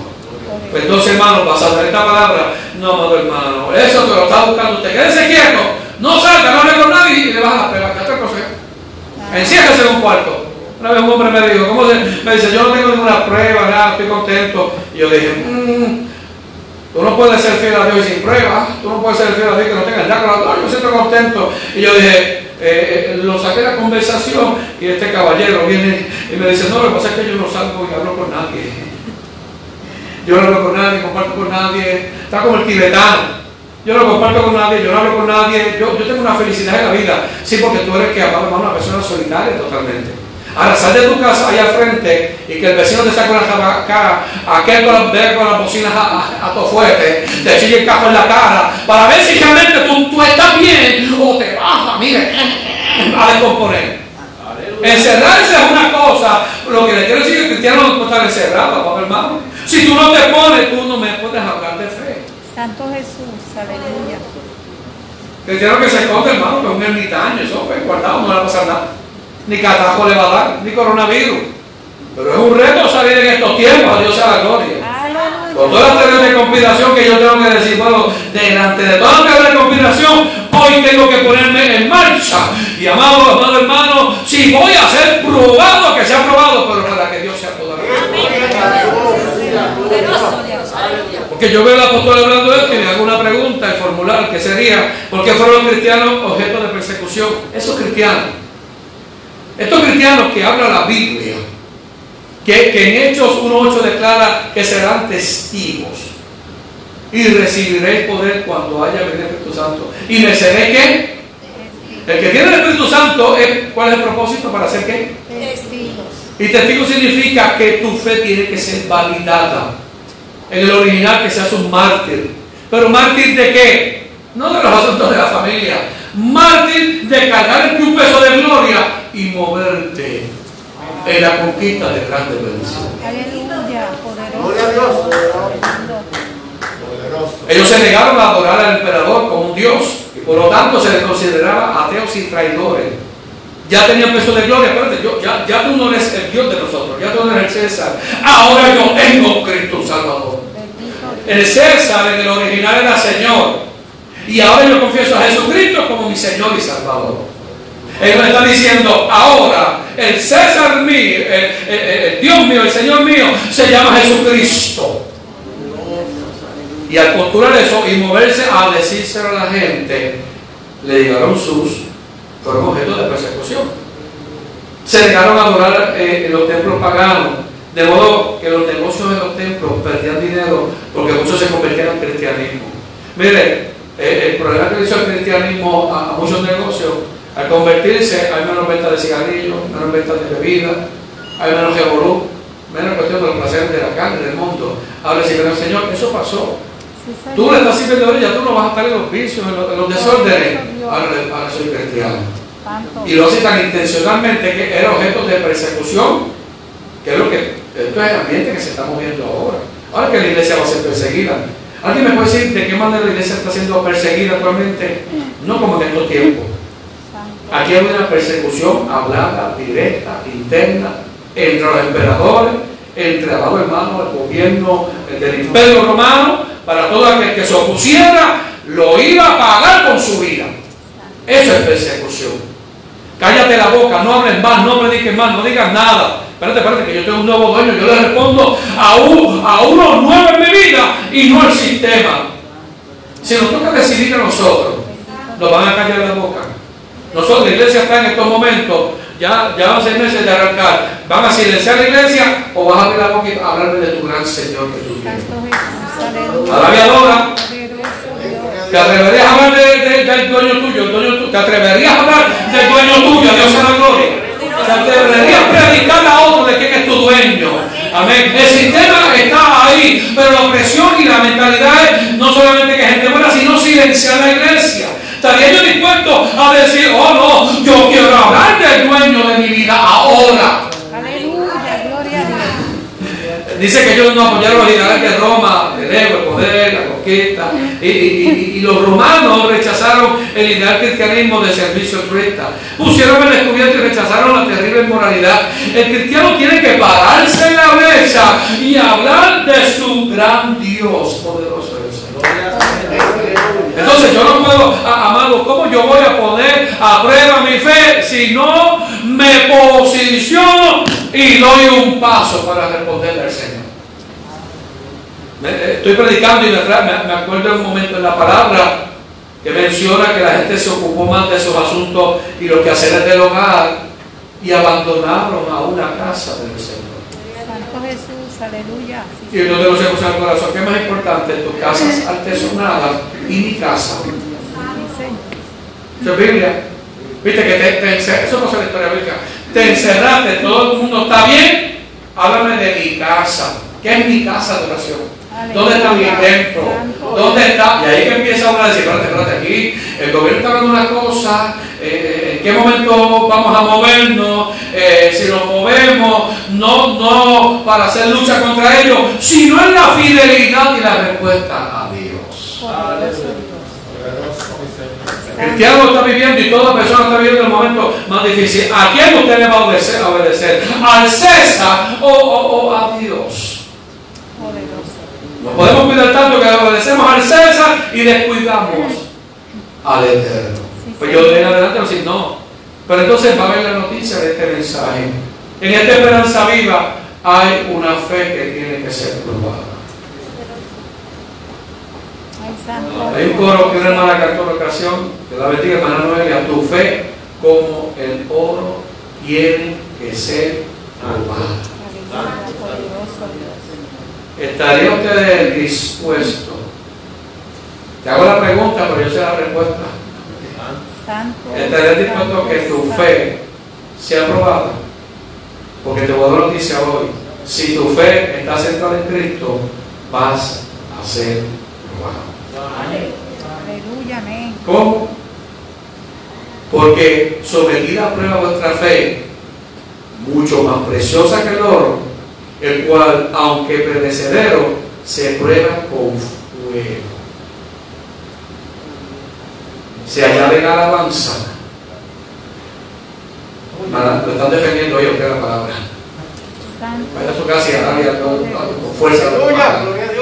Pues entonces, hermano, pasando esta palabra, no, amado hermano, eso te lo está buscando usted. Quédese quieto, no salga, no hable con nadie y le baja la prueba. ¿Qué otra cosa? Enciérrese en un cuarto. Una un hombre me dijo, ¿cómo se? Me dice, yo no tengo ninguna prueba, nada, estoy contento. Y yo dije, mmm, tú no puedes ser fiel a Dios sin prueba, tú no puedes ser fiel a Dios que no tengas ya con yo me siento contento. Y yo dije, eh, eh, lo saqué de la conversación y este caballero viene y me dice, no, lo que pasa es que yo no salgo y hablo con nadie. Yo no hablo con nadie, comparto con nadie. Está como el tibetano. Yo no comparto con nadie, yo no hablo con nadie. Yo, yo tengo una felicidad en la vida. Sí, porque tú eres que amado, una persona solitaria totalmente. Ahora sal de tu casa allá al frente y que el vecino te saque una cara, aquel con las, con las bocinas a, a, tu fuerte, te chille el cajo en la cara, para ver si realmente tú, tú estás bien o te vas, mire, a descomponer. Encerrarse es una cosa, lo que le quiero decir es que el cristiano no puede estar encerrado, hermano. Si tú no te pones, tú no me puedes hablar de fe.
Santo Jesús, aleluya.
Cristiano que se esconde, hermano, que es un ermitaño, eso fue guardado, no le va a pasar nada ni catajo le va a dar, ni coronavirus. Pero es un reto salir en estos tiempos, a Dios sea la gloria. Con todas las teorías de conspiración que yo tengo que decir, bueno, delante de todas las teorías de conspiración, hoy tengo que ponerme en marcha. Y amado, amado hermano, si voy a ser probado, que sea probado, pero para que Dios sea toda Porque yo veo al apóstol hablando de esto y me hago una pregunta, el formular, que sería, ¿por qué fueron los cristianos objeto de persecución? Esos cristianos estos cristianos que habla la Biblia, que, en Hechos 1.8 declara que serán testigos y recibiréis poder cuando haya venido el Espíritu Santo. ¿Y me seré qué? El que tiene el Espíritu Santo, ¿cuál es el propósito para hacer qué?
Testigo.
Y testigo significa que tu fe tiene que ser validada. En el original que seas un mártir. Pero mártir de qué? No de los asuntos de la familia. Mártir de cargar ti un peso de gloria y moverte en la conquista de grandes bendiciones.
Aleluya.
Gloria a Dios.
Poderoso.
Ellos se negaron a adorar al emperador como un dios y por lo tanto se les consideraba ateos y traidores. Ya tenían peso de gloria, espérate, yo, ya, ya tú no eres el Dios de nosotros, ya tú no eres el César. Ahora yo tengo Cristo Salvador. El César en el original era Señor. Y ahora yo confieso a Jesucristo como mi Señor y Salvador. Él me está diciendo, ahora el César mío, el, Dios mío, el Señor mío, se llama Jesucristo. Y al postular eso y moverse a decírselo a la gente, le llegaron sus, fueron objeto de persecución. Se negaron a adorar eh, en los templos paganos, de modo que los negocios de los templos perdían dinero porque muchos se convertían al cristianismo. Mire, eh, el problema que hizo el cristianismo a muchos negocios, al convertirse hay menos venta de cigarrillos, menos venta de bebidas, hay menos revolú, menos cuestión de los placeres de la carne, del mundo. Ahora si el Señor, eso pasó.
Sí.
Tú le estás sirviendo a ella, tú no vas a estar en los vicios, en los, en los desórdenes. Ahora, ahora soy cristiano. Y lo hace tan intencionalmente que era objeto de persecución, que es lo que, esto es el ambiente que se está moviendo ahora. Ahora que la iglesia va a ser perseguida. ¿Alguien me puede decir de qué manera la iglesia está siendo perseguida actualmente? No como en estos tiempos. Aquí hay una persecución hablada, directa, interna, entre los emperadores, entre amados hermanos, el gobierno del imperio romano, para todo aquel que se opusiera, lo iba a pagar con su vida. Eso es persecución. Cállate la boca, no hables más, no prediques más, no digas nada. Espérate, espérate, que yo tengo un nuevo dueño, yo le respondo a, un, a uno nuevo en mi vida y no al sistema. Si nos toca decidir a nosotros, nos van a callar la boca. Nosotros, la iglesia está en estos momentos, ya, van seis meses de arrancar. ¿Van a silenciar la iglesia o vas a abrir la boca y hablarme de tu gran Señor
Jesús. Dios.
¿Te atreverías a hablar de- de- del dueño tuyo? Dueño tu- ¿Te atreverías a hablar del dueño tuyo? Dios sea la gloria. ¿Te atreverías a predicar a otro de quién es tu dueño? Amén. El sistema está ahí, pero la opresión y la mentalidad es no solamente que gente buena, sino silenciar la iglesia. ¿Estaría yo dispuesto a decir, oh no, yo quiero hablar del dueño de mi vida ahora?
Aleluya. Gloria a Dios.
Dice que ellos no apoyaron los ideales de Roma, el ego, el poder, la conquista. Y, y- y- y los romanos rechazaron el ideal cristianismo de servicio altruista. Pusieron el descubierto y rechazaron la terrible inmoralidad. El cristiano tiene que pararse en la brecha y hablar de su gran Dios poderoso. es el Señor. Entonces yo no puedo, a- amado, ¿cómo yo voy a poner a prueba mi fe si no me posiciono y doy un paso para responderle al Señor? Me- eh, Estoy predicando y me, acuerdo en un momento en la palabra que menciona que la gente se ocupó más de sus asuntos y los quehaceres del hogar y abandonaron a una casa del Señor.
Jesús. Aleluya.
Y yo ese cosa en el corazón, ¿qué es más importante? Tus casas artesonadas y mi casa. Eso es Biblia. Viste que te, te eso no es la historia bíblica. Te encerraste, todo el mundo está bien. Háblame de mi casa. ¿Qué es mi casa de oración? ¿Dónde está mi templo? ¿Dónde está? Y ahí que empieza uno a decir, espérate, espérate, aquí el gobierno está hablando una cosa, eh, en qué momento vamos a movernos, Eh, si nos movemos, no, no para hacer lucha contra ellos, sino en la fidelidad y la respuesta. El cristiano está viviendo y toda persona está viviendo el momento más difícil. ¿A quién usted le va a obedecer? a obedecer? ¿Al César o, o- o a Dios?
Poderoso.
Nos podemos cuidar tanto que obedecemos al César y descuidamos al Eterno. Pues yo de adelante no. Pero entonces va a haber la noticia de este mensaje. En esta esperanza viva hay una fe que tiene que ser probada. Hay un coro que una hermana cantó en una ocasión, que la bendiga hermana Noelia, tu fe como el oro tiene que ser probada. ¿Estaría usted dispuesto? Te hago la pregunta, pero yo sé la respuesta. ¿Estarías dispuesto a que tu fe sea probada? Porque te voy a dar noticia hoy. Si tu fe está centrada en Cristo, vas a ser probado.
Aleluya, amén.
¿Cómo? Porque sometida a prueba vuestra fe, mucho más preciosa que el oro, el cual, aunque perecedero, se prueba con fuego. Se añade en alabanza. Nada, Lo están defendiendo ellos, que es la palabra. Vaya a su casa y alabe con, con fuerza. la
gloria a Dios.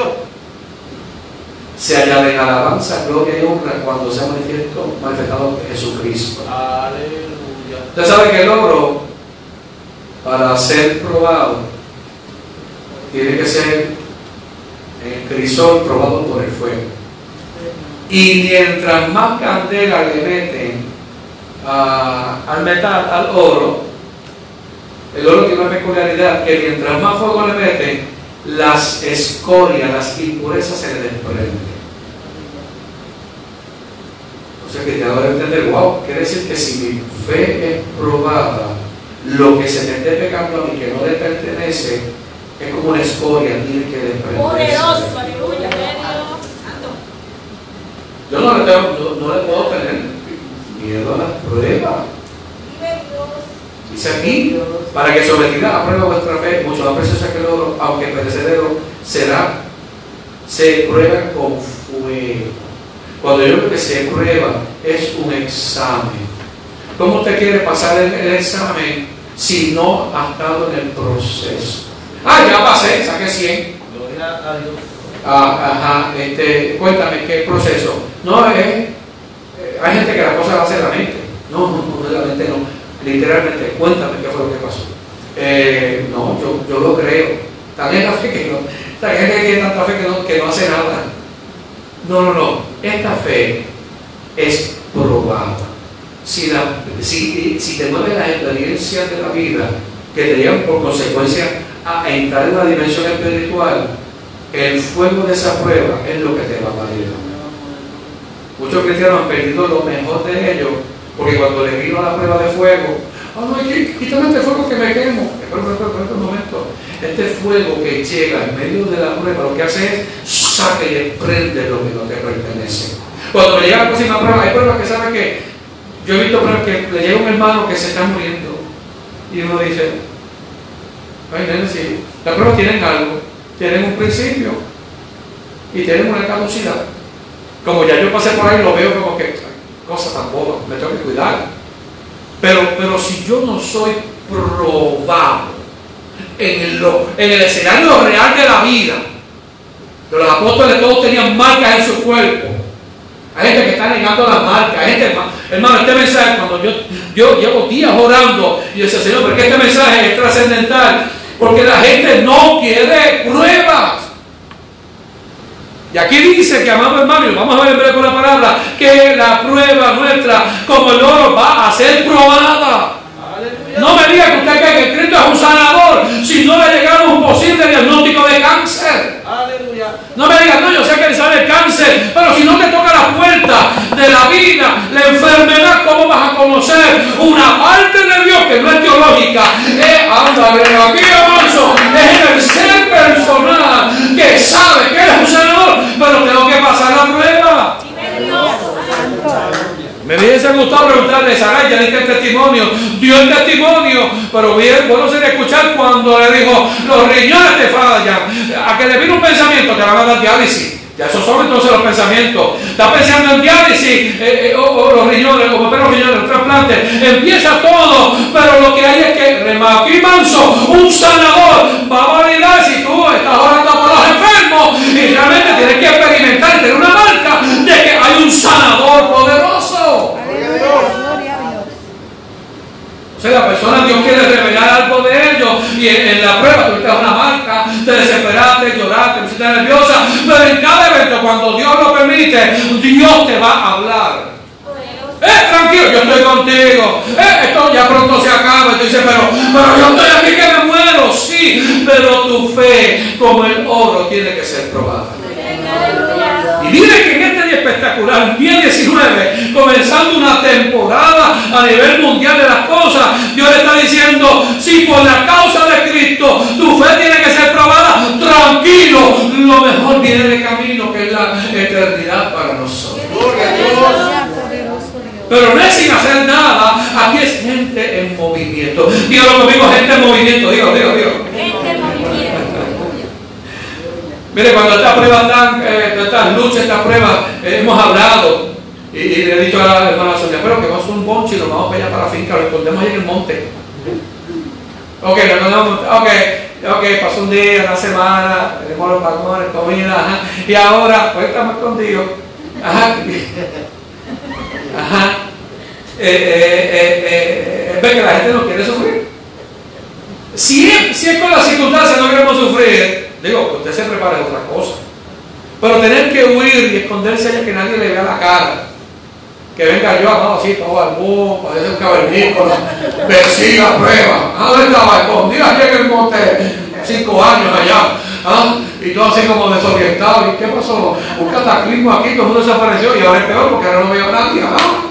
Se añaden alabanza, gloria y honra cuando se ha manifiesto, manifestado Jesucristo.
Aleluya.
Usted sabe que el oro, para ser probado, tiene que ser el crisol probado por el fuego. Y mientras más candela le meten al metal, al oro, el oro tiene una peculiaridad que mientras más fuego le meten, las escorias, las impurezas se le desprenden. O sea que te va a entender, wow, quiere decir que si mi fe es probada, lo que se me esté pegando a mí que no le pertenece es como una escoria, tiene que desprenderse.
Poderoso, aleluya, Dios santo.
Yo no le, tengo- no, no le puedo tener miedo a las pruebas. Dice aquí, para que sometida a prueba vuestra fe, mucho más preciosa que el oro, aunque perecedero, será, se prueba con fuego. Cuando yo digo que se prueba, es un examen. ¿Cómo usted quiere pasar el, el examen si no ha estado en el proceso? Ah, ya pasé, saqué 100.
Gloria a Dios.
Ah, ajá, este, cuéntame, ¿qué proceso? No, es, eh, hay gente que la cosa la hace la mente. No, no, no, la mente no. Literalmente, cuéntame qué fue lo que pasó. Eh, no, yo, yo lo creo. Tan es la fe que no, tan gente que tiene tanta fe que no, que no hace nada. No, no, no. Esta fe es probada. Si, te mueven las experiencias de la vida que te llevan por consecuencia a entrar en una dimensión espiritual, el fuego de esa prueba es lo que te va a valer. Muchos cristianos han perdido lo mejor de ellos porque cuando les vino la prueba de fuego, oh no, quí- quítame este fuego que me quemo. Espera, espera, espera un momento. Este fuego que llega en medio de la prueba lo que hace es saca y desprende lo que no te pertenece. Cuando me llega la próxima prueba, hay pruebas que saben que yo he visto pruebas que le llega un hermano que se está muriendo y uno dice, ay, nene, sí, las pruebas tienen algo, tienen un principio y tienen una caducidad. Como ya yo pasé por ahí, lo veo como que, cosa tan boba, me tengo que cuidar. Pero, pero si yo no soy probado en lo- en el escenario real de la vida, los apóstoles todos tenían marcas en su cuerpo. Hay gente que está negando las marcas. Hay gente, hermano, este mensaje, cuando yo, yo llevo días orando y decía, Señor, porque este mensaje es trascendental. Porque la gente no quiere pruebas. Y aquí dice que, amado hermano, y vamos a ver en con la palabra, que la prueba nuestra, como el oro, va a ser probada. No me diga que usted cree que Cristo es un sanador si no le llegaron un posible diagnóstico de cáncer. No me digas, no, yo sé que le sale el cáncer, pero si no te toca la puerta de la vida, la enfermedad, ¿cómo vas a conocer una parte de Dios que no es teológica? Eh, ándale, aquí avanzo, es el ser personal que sabe que eres un sanador, pero tengo que pasar la prueba. Me hubiese gustado preguntarle, Saray, ya diste el testimonio, dio el testimonio, pero bien, bueno sería escuchar cuando le dijo, los riñones te fallan, a que le vino un pensamiento, te van a dar diálisis. Ya esos son entonces los pensamientos. Está pensando en diálisis, eh, eh, o, los riñones, o los riñones, los trasplantes. Empieza todo, pero lo que hay es que Remaquí Manso, un sanador, va a validar si tú estás orando por los enfermos y realmente tienes que experimentar tener una marca de que hay un sanador poderoso.
Aleluya, gloria a Dios.
La persona, Dios quiere revelar algo de ellos y en, en la prueba tuviste una marca, te desesperaste, lloraste, te pusiste nerviosa, pero en cada evento, cuando Dios lo permite, Dios te va a hablar. Eh, tranquilo, yo estoy contigo. Eh, esto ya pronto se acaba. Y tú dices, pero, pero yo estoy aquí que me muero. Sí, pero tu fe, como el oro, tiene que ser probada. Y dile que espectacular. 10-19, comenzando una temporada a nivel mundial de las cosas. Dios le está diciendo, si por la causa de Cristo tu fe tiene que ser probada, tranquilo, lo mejor viene de camino, que es la eternidad para nosotros. Pero no es sin hacer nada, aquí es gente en movimiento. Dígalo conmigo, gente en movimiento, digo, digo, digo.
Gente en movimiento.
Mire, cuando estas pruebas están, eh, estas luchas, estas pruebas, eh, hemos hablado y, le he dicho a la hermana Sonia, pero que vamos a un bonche y nos vamos para allá para la finca, lo escondemos ahí en el monte. Ok, lo escondemos, ok, ok, pasó un día, una semana, tenemos los vagones, comida, ajá, y ahora, pues estamos escondidos, ajá, ajá, eh, eh, eh, eh, es ver que la gente no quiere sufrir. Si es, si es con las circunstancias no queremos sufrir, digo, que usted se prepare otra cosa. Pero tener que huir y esconderse allá que nadie le vea la cara. Que venga yo, amado, así, todo mundo, parece un cavernícola, persiga prueba. Ah, ¿dónde estaba? Escondida aquí en el monte, cinco años allá. ¿ah? Y todo así como desorientado. ¿Y qué pasó? Un cataclismo aquí, todo el mundo desapareció y ahora es peor porque ahora no veo a nadie. ¿ah?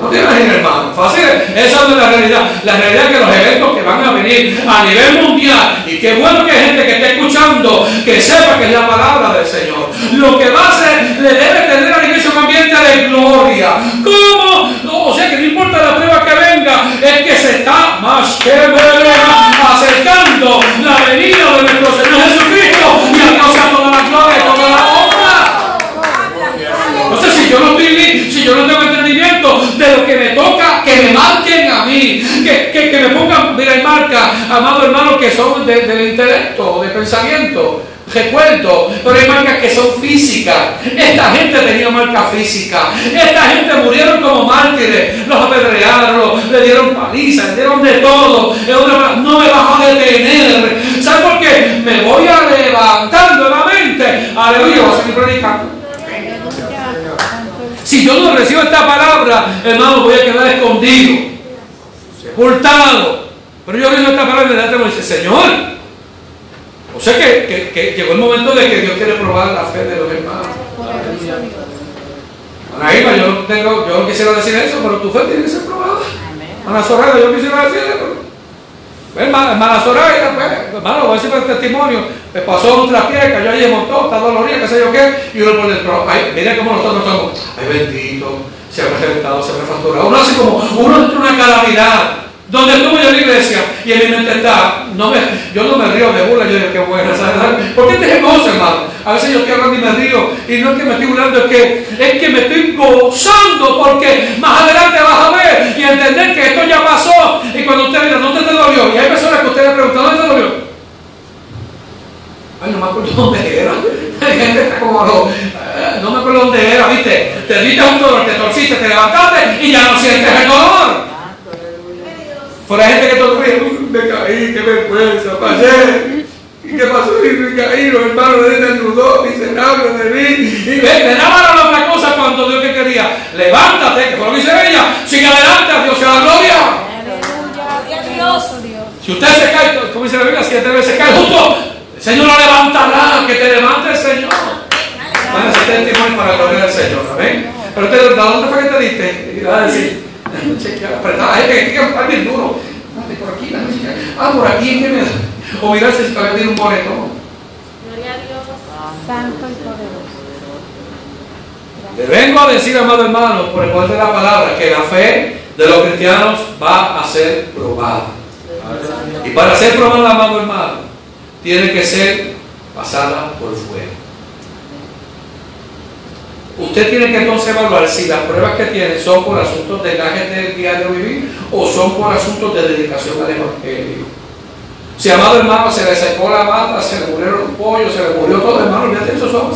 No te imaginas, hermano. Fácil. Esa no es la realidad. La realidad es que los eventos que van a venir a nivel mundial, y qué bueno que hay gente que esté escuchando, que sepa que es la palabra del Señor. Lo que va a hacer, le debe tener a la iglesia un ambiente de gloria. ¿Cómo? No, o sea que no importa la prueba que venga, es que se está más que acercando la venida de nuestro Señor Jesucristo y a toda la gloria y toda la honra. Entonces, si yo no estoy toca, que me marquen a mí, que, que, me pongan, mira, hay marcas, amados hermanos, que son de- del intelecto, de pensamiento, recuerdo, pero hay marcas que son físicas. Esta gente tenía marca física. Esta gente murieron como mártires, los apedrearon, le dieron palizas, le dieron de todo. No me vas a detener. ¿Sabes por qué? Me voy a levantar nuevamente. Aleluya, voy a seguir predicando. Si yo no recibo esta palabra, hermano, voy a quedar escondido, sepultado. Pero yo recibo esta palabra y me dice, Señor. O sea que, que- que llegó el momento de que Dios quiere probar la fe de los hermanos. Ana Irma, yo no, tengo, yo no quisiera decir eso, pero tu fe tiene que ser probada. Ana Soraya, yo quisiera decir eso. Pues, Hermana, hermana Soraya, pues, hermano, voy a decir el testimonio. Me pasó un traspié, cayó allí, montó, está dolorida, qué sé yo qué, y uno por dentro, ay, mira cómo nosotros somos, ay bendito, se ha reventado, se ha fracturado. Uno hace como, uno entra en una calamidad. Donde estuve yo en la iglesia y en mi mente está, no me, yo no me río de burla, yo digo qué buena, ¿sabes? ¿Por qué te gozo, hermano? A veces yo estoy hablando y me río, y no es que me estoy burlando, es que, es que me estoy gozando, porque más adelante vas a ver y entender que esto ya pasó, y cuando usted mira, ¿dónde te Y hay personas que usted le pregunta, ¿dónde te dolió? Ay, no me acuerdo dónde era. Gente como, no, eh, no me acuerdo dónde era, ¿viste? Te diste un dolor, te torciste, te levantaste y ya no sientes el dolor. Pero hay gente que "Uy, me caí, qué vergüenza, pasé. ¿Y qué pasó? Y me caí, los hermanos de él ayudó, miserable de mí. Y ve, me daban la cosa cuando Dios que quería. Levántate, que fue lo que dice ella. Sigue adelante, a Dios sea la gloria.
Aleluya. Poderoso Dios.
Si usted se cae, como dice la Biblia, siete veces cae justo, el Señor lo levantará, que te levante el Señor. Van a ser testimonio para la gloria del Señor, amén. Pero usted, ¿de dónde fue que te diste? Y va a decir, chequear, apretar, hay que estar bien duro. Por aquí, chequear. ah, por aquí, ¿qué me da? O mirarse si todavía tiene un boleto.
Gloria a Dios.
Santo y poderoso.
Le vengo a decir, amado hermano, por el poder de la palabra, que la fe de los cristianos va a ser probada. Y para ser probada, amado hermano, tiene que ser pasada por fuego. Usted tiene que entonces evaluar si las pruebas que tiene son por asuntos de gajes del diario vivir o son por asuntos de dedicación al Evangelio. Si, amado hermano, se le secó la mata, se le murieron los pollos, se le murió todo, hermano, olvídate, eso son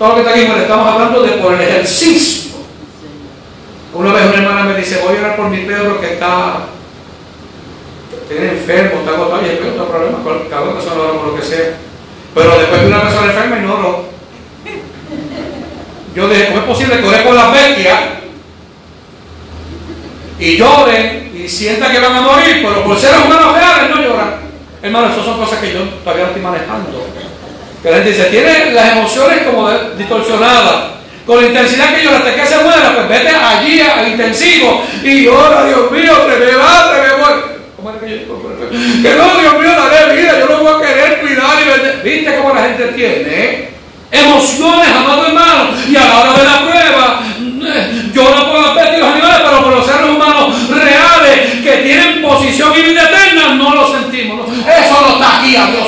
todo lo que está aquí, bueno, estamos hablando de por el ejercicio. Una vez una hermana me dice, voy a orar por mi perro que está, tiene enfermo, está agotado, y no hay problema, cada persona ora por lo que sea. Pero después de una persona enferma y no. Yo dije, ¿cómo es posible que ore por las bestias y lloren y sientan que van a morir, pero por seres humanos reales no lloran? Hermano, esas son cosas que yo todavía no estoy manejando. Que la gente dice, tiene las emociones como distorsionadas. Con la intensidad que yo hasta que se muera, pues vete allí al intensivo y ora, Dios mío, te me va, te me voy. ¿Cómo era que no, Dios mío, dale vida, yo lo voy a querer cuidar y vender. ¿Viste cómo la gente tiene? eh? Emociones, amado hermano. Y a la hora de la prueba, eh, yo no puedo ver los animales, pero por los seres humanos reales que tienen posición y vida eterna, no lo sentimos. ¿no? Eso no está aquí, a Dios.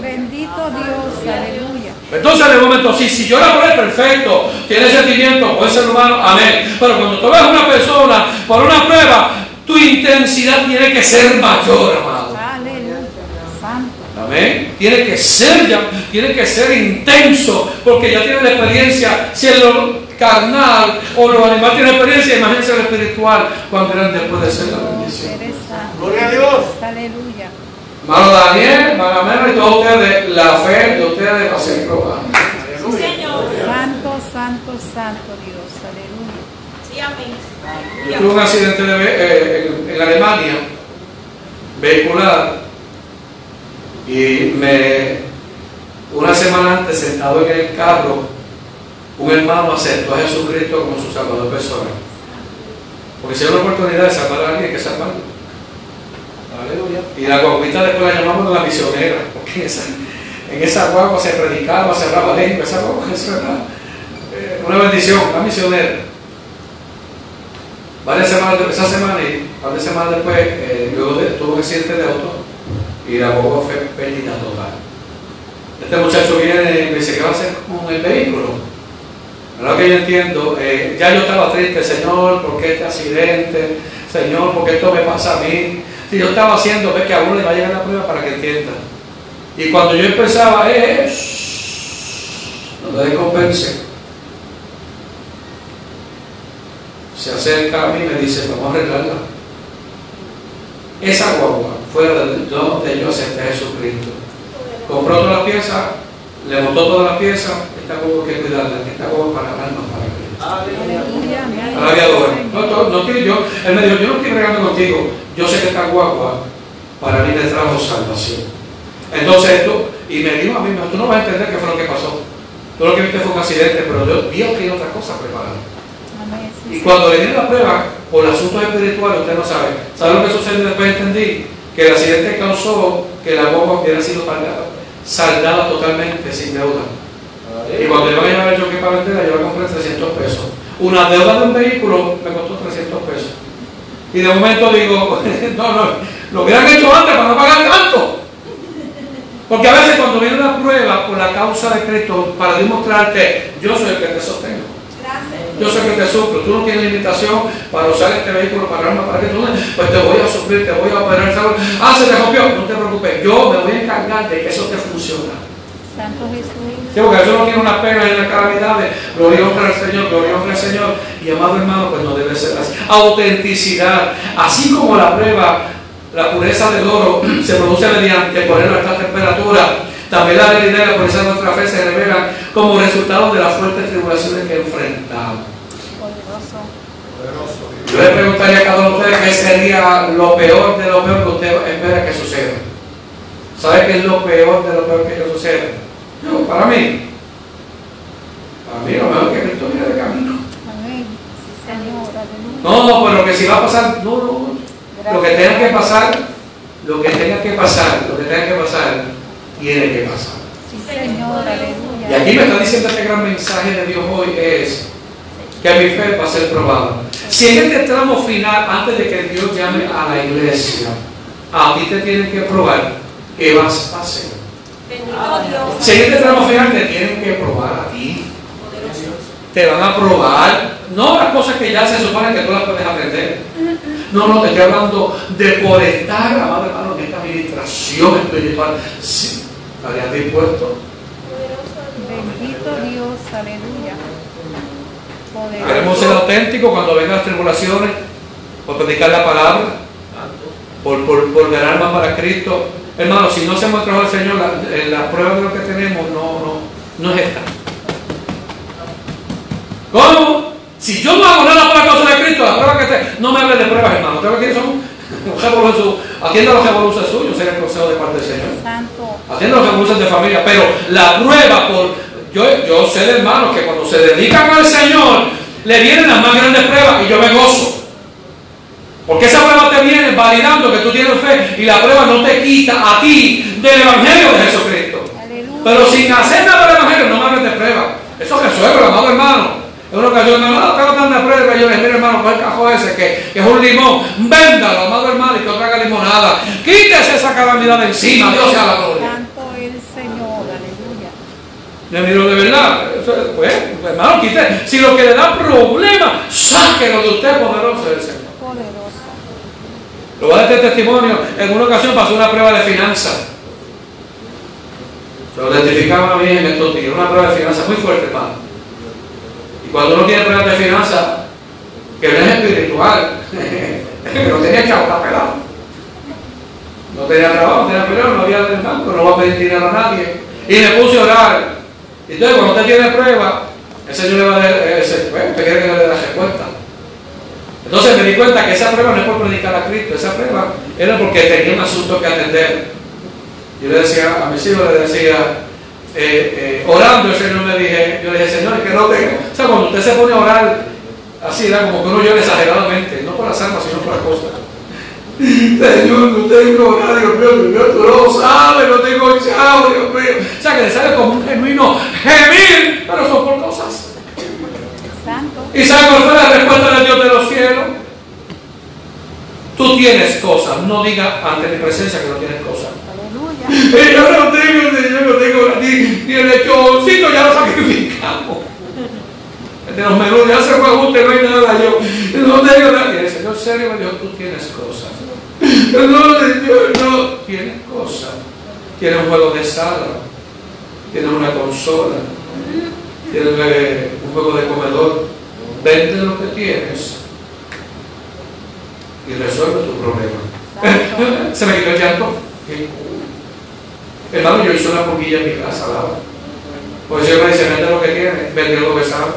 Bendito Dios, aleluya.
Entonces, de momento, sí, si yo la por él, perfecto, tiene sentimiento, puede ser humano, amén. Pero cuando tú ves a una persona por una prueba, tu intensidad tiene que ser mayor, amado.
Aleluya. Santo.
Amén. Tiene que ser ya, tiene que ser intenso, porque ya tiene la experiencia. Si en lo carnal o los animales tienen experiencia, imagínense lo espiritual, cuán grande puede ser la bendición.
Gloria a Dios.
Aleluya.
Hermano Daniel, hermana Mera y todos ustedes, la fe de ustedes va a ser probada.
Sí, Señor.
Santo, santo, santo Dios. Aleluya.
Sí, amén.
Yo tuve un accidente eh, en, Alemania, vehicular, y una semana antes, sentado en el carro, un hermano aceptó a Jesucristo como su salvador personal. Porque si hay una oportunidad de salvar a alguien, hay que salvarlo.
Aleluya.
Y la guaguita después la llamamos la misionera, porque en esa, guagua se predicaba, se hablaba lengua, esa guagua eso era eh, una bendición, la misionera. Varias semanas, esa semana y varias semanas después, eh, yo tuve un accidente de auto y la guagua fue pérdida total. Este muchacho viene y me dice, ¿qué va a hacer con el vehículo? Ahora que yo entiendo, eh, ya yo estaba triste, Señor, ¿por qué este accidente? Señor, ¿por qué esto me pasa a mí? Si yo estaba haciendo, ve que a uno le va a llegar la prueba para que entienda. Y cuando yo empezaba, eh, eh, no te descompense. Se acerca a mí y me dice, vamos a arreglarla. Esa guagua, fuera de donde yo acepté a Jesucristo, compró todas las piezas, le montó todas las piezas, esta guagua hay que cuidarla, esta guagua para alma, para Cristo. No, no, no yo, él me dijo, yo no estoy bregando contigo, yo sé que esta guagua para mí me trajo salvación. Entonces esto, y me dijo a mí, tú no vas a entender qué fue lo que pasó. Tú lo que viste fue un accidente, pero yo vi que hay otra cosa preparada. Y cuando le la prueba, por asuntos espirituales, usted no sabe. ¿Sabe lo que sucedió después? Entendí que el accidente causó que la guagua hubiera sido pagada, saldada totalmente, sin deuda. Y cuando iban a llevar yo que para venderla, yo la compré en 300 pesos. Una deuda de un vehículo me costó 300 pesos. Y de momento digo, no, no, lo hubieran hecho antes para no pagar tanto. Porque a veces cuando viene una prueba por la causa de Cristo, para demostrarte, yo soy el que te sostengo. Yo el que te suplo. Tú no tienes limitación para usar este vehículo para arma para que tú pues te voy a suplir, te voy a operar. ¿sabes? Ah, se te rompió. No te preocupes. Yo me voy a encargar de que eso te funcione.
Santo Jesús.
Sí, porque eso no tiene una pena y una calamidades. Gloria al Señor, gloria al Señor. Y amado hermano, pues no debe ser así. Autenticidad. Así como la prueba, la pureza del oro se produce mediante ponerlo a esta temperatura. También la realidad y la pureza de nuestra fe se revelan como resultado de las fuertes tribulaciones que enfrentamos. Yo le preguntaría a cada uno de ustedes qué sería lo peor de lo peor que usted espera que suceda. ¿Sabe qué es lo peor de lo peor que suceda? No, para mí. Para mí lo mejor que Cristo viene de camino. No, no, pero que si va a pasar, no, no, no. Lo que tenga que pasar, lo que tenga que pasar, lo que tenga que pasar, tiene que pasar. Y aquí me está diciendo este gran mensaje de Dios hoy es que mi fe va a ser probada. Si en este tramo final, antes de que Dios llame a la iglesia, a ti te tienen que probar qué vas a hacer. Si en este tramo final te tienen que probar a ti, te van a probar, no las cosas que ya se supone que tú las puedes aprender. No, no, te estoy hablando de por estar, amado hermano, en esta administración espiritual. Sí, estarías dispuesto.
Bendito Dios. Aleluya.
Queremos ser
Poderoso.
auténticos cuando vengan las tribulaciones, por predicar la palabra, por, por, por ganar más para Cristo. Hermano, si no se trabajado al Señor, la, eh, la prueba de lo que tenemos no, no, no es esta. ¿Cómo? Si yo no hago nada por la causa de Cristo, la prueba que te. No me hables de pruebas, hermano. Pruebas que son atienda los revoluciones suyos, sería el consejo de parte del Señor. Atienda los revoluciones de familia, pero la prueba por. Yo, yo sé de hermanos que cuando se dedican al Señor, le vienen las más grandes pruebas y yo me gozo. Porque esa prueba te viene validando que tú tienes fe y la prueba no te quita a ti del Evangelio de Jesucristo.
Aleluya.
Pero sin hacer nada del Evangelio no me hables de prueba. Eso resuelve, amado hermano. En una ocasión, no, no, tengo tanta prueba. Yo le dije, mire hermano, con el cajón ese que, que es un limón, véndalo, amado hermano, y que otra haga limonada. Quítese esa calamidad de encima, Dios sea la gloria.
Santo el Señor. Aleluya.
Le miro de verdad, pues, hermano, quite. Si lo que le da problema, sáquelo de usted, poderoso del Señor.
Poderoso.
Lo voy a dar este testimonio. En una ocasión pasó una prueba de finanzas. Se lo identificaban a mí en estos días. Una prueba de finanzas muy fuerte, hermano. Cuando uno tiene pruebas de finanzas, que no es espiritual, que no tenía chavo, está pelado. No tenía trabajo, no tenía pelado, no había del banco, no va a pedir dinero a nadie. Y me puse a orar. Entonces, cuando usted tiene prueba, el Señor le va a dar, ese, bueno, usted quiere que le dé la respuesta. Entonces me di cuenta que esa prueba no es por predicar a Cristo, esa prueba era porque tenía un asunto que atender. Yo le decía a mis hijos, le decía, eh, eh, orando, el Señor me dije, yo le dije, Señor, es que no tengo. O sea, cuando usted se pone a orar, así era como que uno llora exageradamente, no por las almas, sino por las cosas. Señor, no tengo nada, Dios mío, Dios mío, tú lo sabes, no tengo chavo, Dios mío. O sea, que le sale como un genuino gemir, pero son por cosas.
Santo.
¿Y sabe cuál fue la respuesta del Dios de los cielos? Tú tienes cosas, no diga ante mi presencia que no tienes cosas.
Aleluya.
Y yo no tengo, tengo ni, ni el lechoncito, ya lo sacrificamos. De los menús, se fue usted, no hay nada, yo no tengo nada. Y el Señor serio me dijo, tú tienes cosas. Yo no, no, tienes cosas. Tienes un juego de sala, tienes una consola, tienes eh, un juego de comedor. Vende lo que tienes y resuelve tu problema. Se me quitó el llanto. Hermano, yo hice una poquilla en mi casa, ¿verdad? Pues yo me dice, vende lo que tienes, vende algo pesado,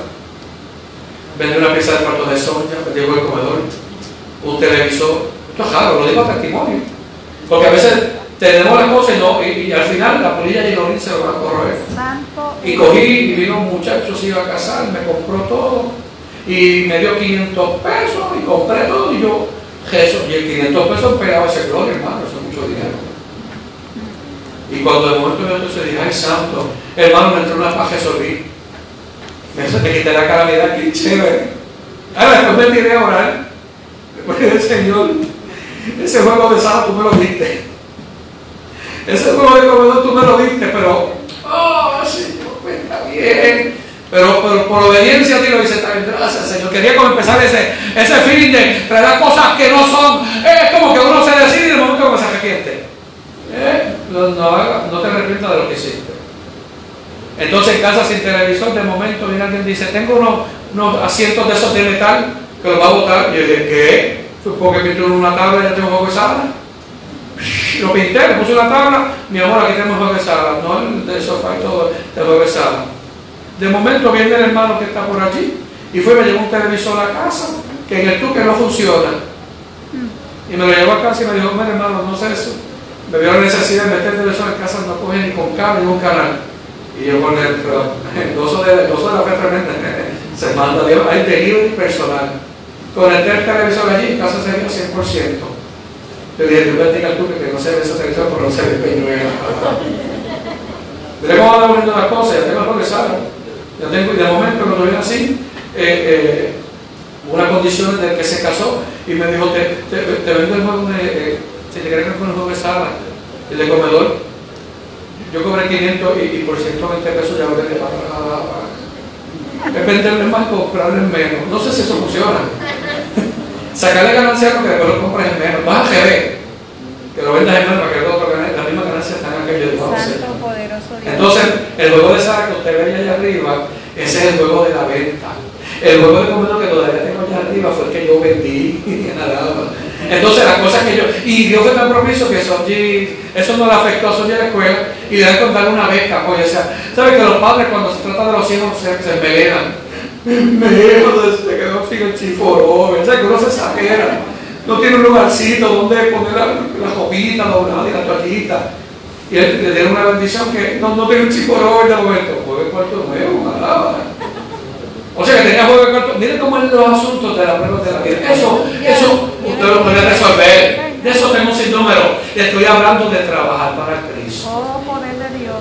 vende una pieza de cuarto de soya, vende de comedor, un televisor. Esto es raro, lo digo a testimonio. Porque a veces tenemos las cosas y, no, y, y al final la polilla y el orín se lo van a corroer.
Santo.
Y cogí y vino un muchacho, se iba a casar, me compró todo y me dio 500 pesos y compré todo y yo, Jesús, y el 500 pesos pegaba ese gloria, hermano, eso es mucho dinero. Y cuando de momento entonces dije, ay santo, hermano, me entró una paz Jesurí. Me, me quité la calamidad aquí, chévere. Ahora después me tiré a orar. Después del Señor, ese juego de sala tú me lo diste. Ese juego de comedor tú me lo diste, pero, oh, Señor, pues está bien. Pero, por obediencia a ti lo hice, está bien, gracias, Señor. Quería como empezar ese, ese de traer cosas que no son. Es como que uno se decide y de momento como se arrepiente. No, no, haga- no te arrepientas de lo que hiciste. Entonces en casa sin televisor, de momento viene alguien y dice, tengo unos, unos asientos de esos de metal que los va a botar. Y yo dije, ¿qué? Supongo que pinto en una tabla y ya tengo juego de sala. Lo pinté, le puse una tabla, mi amor, aquí tenemos juego de sala, no el del sofá y todo, el juego de sala. De momento viene el hermano que está por allí y fue y me llevó un televisor a casa que en el tuque no funciona. Y me lo llevó a casa y me dijo, mira hermano, no sé eso. Me vio la necesidad de meter el televisor en casa, no coge ni con cable ni un canal. Y yo con el, el gozo de, el de la fe tremenda, se manda Dios, hay delivery personal. Conecté el televisor allí, en casa sería 100%. Yo dije, Dios bendiga al tuque que no se ve ese televisor, pero no se ve peñuela. Cómo van volviendo las ya tengo algo que sale. Ya tengo, y de momento cuando viene así, eh, eh, una condición del que se casó y me dijo, te, te, te vendo el juego de, si te quieres con el juego de sala, el de comedor, yo cobré 500 y, y por 120 pesos ya para, para, para. Es venderle más, comprarle menos. No sé si eso funciona. Sacarle ganancia porque después lo compras en menos. Vas a querer que lo vendas en menos para que el otro gane la misma ganancia está en a
Dios.
Entonces, el juego de sala que usted ve allá arriba, ese es el juego de la venta. El juego de comedor que todavía tengo allá arriba fue el que yo vendí en Alabama. Entonces, las cosas que yo. Y Dios fue tan propicio que Sonji, eso no le afectó a Sonji a la escuela y le dan con darle una beca. Pues, o sea, ¿sabe que los padres cuando se trata de los hijos se, se envenenan? Me hijo desde que no sigue el chiforo, o sea, que uno se exagera. no tiene un lugarcito donde poner la, la copita doblada y la toallita. Y le dieron una bendición que no, no tiene un chico de de momento. Juegue cuarto nuevo, alaba. O sea que tenía juego de cuarto. Miren cómo es los asuntos de la prueba de la vida. Eso, eso usted lo puede resolver. De eso tengo sin número. Estoy hablando de trabajar para Cristo.
Oh, Dios.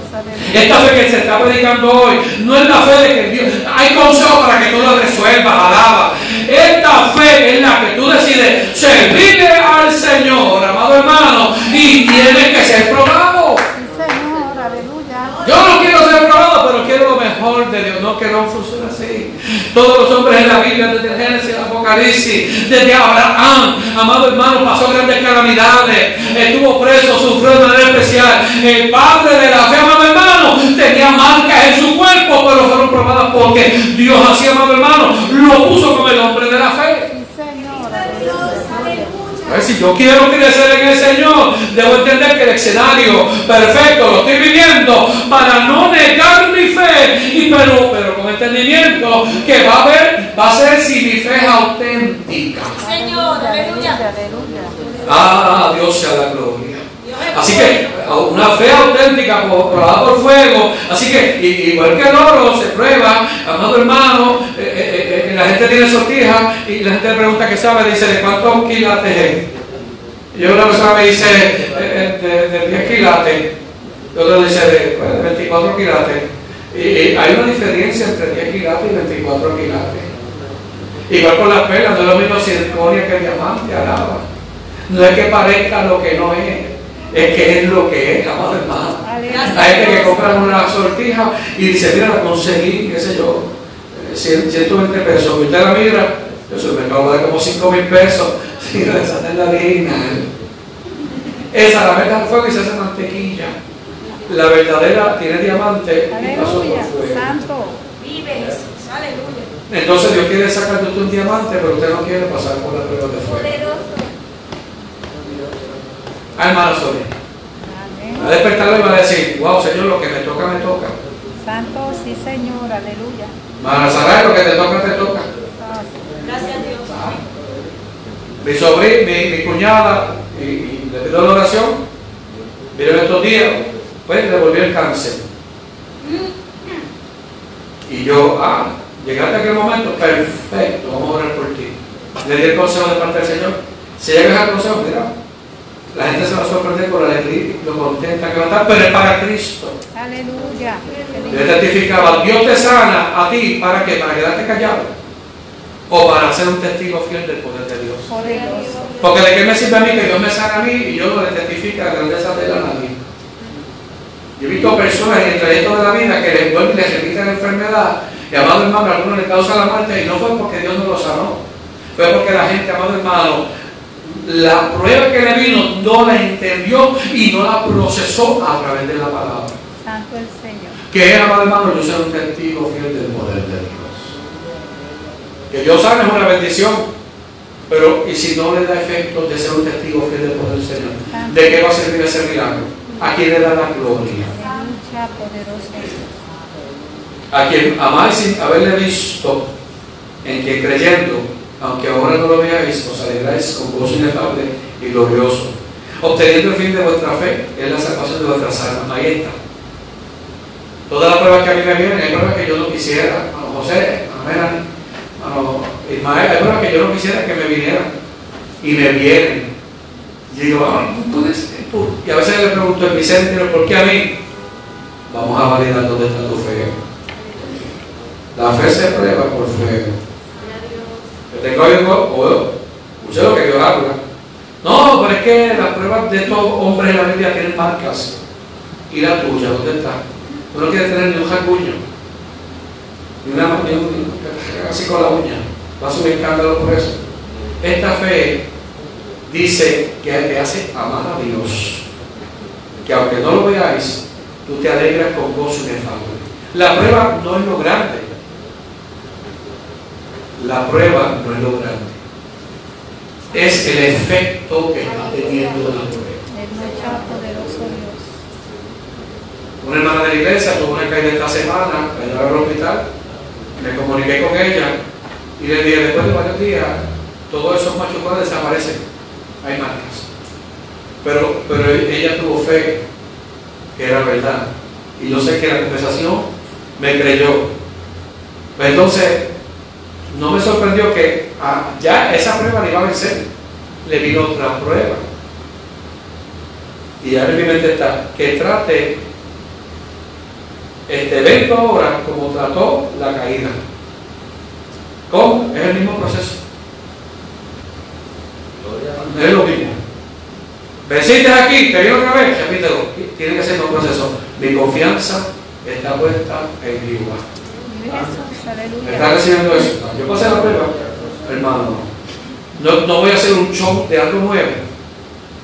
Esta fe que se está predicando hoy no es la fe de que Dios. Hay consejo para que tú lo resuelvas, alaba. Esta fe es la que tú decides servirle al Señor, amado hermano, y tiene que ser probado.
Sí, Señor, aleluya.
Yo no quiero ser probado, pero de Dios. No que no así. Todos los hombres en la Biblia, desde Génesis al Apocalipsis, desde Abraham, amado hermano, pasó grandes calamidades, estuvo preso, sufrió de manera especial. El padre de la fe, amado hermano, tenía marcas en su cuerpo, pero fueron probadas porque Dios así, amado hermano, lo puso como el hombre de la fe.
Aleluya.
Si yo quiero crecer en el Señor, debo entender que el escenario perfecto lo estoy viviendo para no negar mi fe, y pero, pero con entendimiento que va a haber, va a ser si mi fe es auténtica.
Señor, aleluya.
aleluya.
Ah, Dios sea la gloria. Así que una fe auténtica probada por fuego. Así que igual que el oro se prueba, amado hermano, eh, eh, eh, la gente tiene sortija y la gente pregunta qué sabe, dice de cuántos quilates es. Y una persona me dice de, de 10 quilates, y otro dice de, pues, de 24 quilates. Y, hay una diferencia entre 10 quilates y 24 quilates. Igual con las perlas, no es lo mismo circonia que diamante, alaba. No es que parezca lo que no es, es que es lo que es, amado hermano. Hay gente que compra una sortija y dice, mira, la conseguí, qué sé yo, eh, 100, 120 pesos. Y usted la mira, eso me acabo de como 5 mil pesos. Y esa es la original. Esa la mete al fuego y se hace mantequilla. La verdadera tiene diamante y pasó por fuego.
Santo.
Vive Jesús, aleluya.
Entonces Dios quiere sacar de usted un diamante, pero usted no quiere pasar por la prueba de fuego.
Poderoso.
Ah.
Amén.
Va a despertarlo y va a decir, wow, Señor, lo que me toca, me toca.
Santo, sí, Señor, aleluya.
Hermana Saray, lo que te toca, te toca.
Ah,
Gracias a Dios.
Mi sobrina, mi, mi cuñada, y, y le pido la oración, vieron estos días, pues le volvió el cáncer. Y yo, ah, llegaste a aquel momento, perfecto, vamos a orar por ti. Le di el consejo de parte del Señor. Si llegas al consejo, mira, la gente se va a sorprender por la alegría, lo contenta que va a estar, pero es para Cristo.
Aleluya.
Yo testificaba, Dios te sana a ti, ¿para qué? ¿Para quedarte callado? ¿O para ser un testigo fiel del poder de Dios? Porque de qué me sirve a mí que Dios me sana a mí y yo no le testifica la grandeza de él a nadie. Yo he visto personas en el trayecto de la vida que les vuelven y les repiten la enfermedad y amado hermano, a algunos les causa la muerte y no fue porque Dios no lo sanó, fue porque la gente, amado hermano, la prueba que le vino no la entendió y no la procesó a través de la palabra.
Santo el Señor.
Que es, amado hermano, yo ser un testigo fiel del poder de Dios. Que Dios sane es una bendición, pero ¿y si no le da efecto de ser un testigo fiel del poder del Señor? ¿De qué va a servir ese milagro? ¿A quién le da la gloria? A quien amáis sin haberle visto, en que creyendo, aunque ahora no lo veáis, os alegráis con gozo inefable y glorioso, obteniendo el fin de vuestra fe, que es la salvación de vuestras almas. Ahí está. Todas las pruebas que a mí me vienen, hay pruebas que yo no quisiera, a José, a Melanie, a Ismael, hay pruebas que yo no quisiera que me vinieran y me vienen. Y digo, ah, tú. Y a veces le pregunto mi sentido, ¿por qué a mí? Vamos a validar dónde está tu fe. La fe se prueba por fuego. Tengo algo, o escuché lo que habla. No, pero es que las pruebas de estos hombres en la Biblia tienen marcas. ¿Y la tuya dónde está? Tú no quieres tener ni un jacuño, ni una ni- así con la uña. Vas a un escándalo por eso. Esta fe dice que te hace amar a Dios. Que aunque no lo veáis, tú te alegras con gozo inefable. La prueba no es lo grande. La prueba no es lo grande. Es el efecto que está teniendo la prueba.
Aleluya, poderoso Dios.
Una hermana de la iglesia tuvo una caída esta semana, llevaron al hospital, me comuniqué con ella y le dije, después de varios días, todos esos machucones desaparecen. hay marcas. Pero, pero ella tuvo fe que era verdad. Y yo sé que la conversación me creyó. Entonces, no me sorprendió que ah, ya esa prueba le iba a vencer. Le vino otra prueba. Y ahora en mi mente está, que trate este evento ahora como trató la caída. ¿Cómo? Es el mismo proceso. Es lo mismo. Venciste aquí, te viene otra vez, repítelo. Tiene que ser un proceso. Mi confianza está puesta en Jehová.
Jesús,
¿Me
aleluya.
está recibiendo eso? Yo pasé la prueba, hermano. No, no voy a hacer un show de algo nuevo.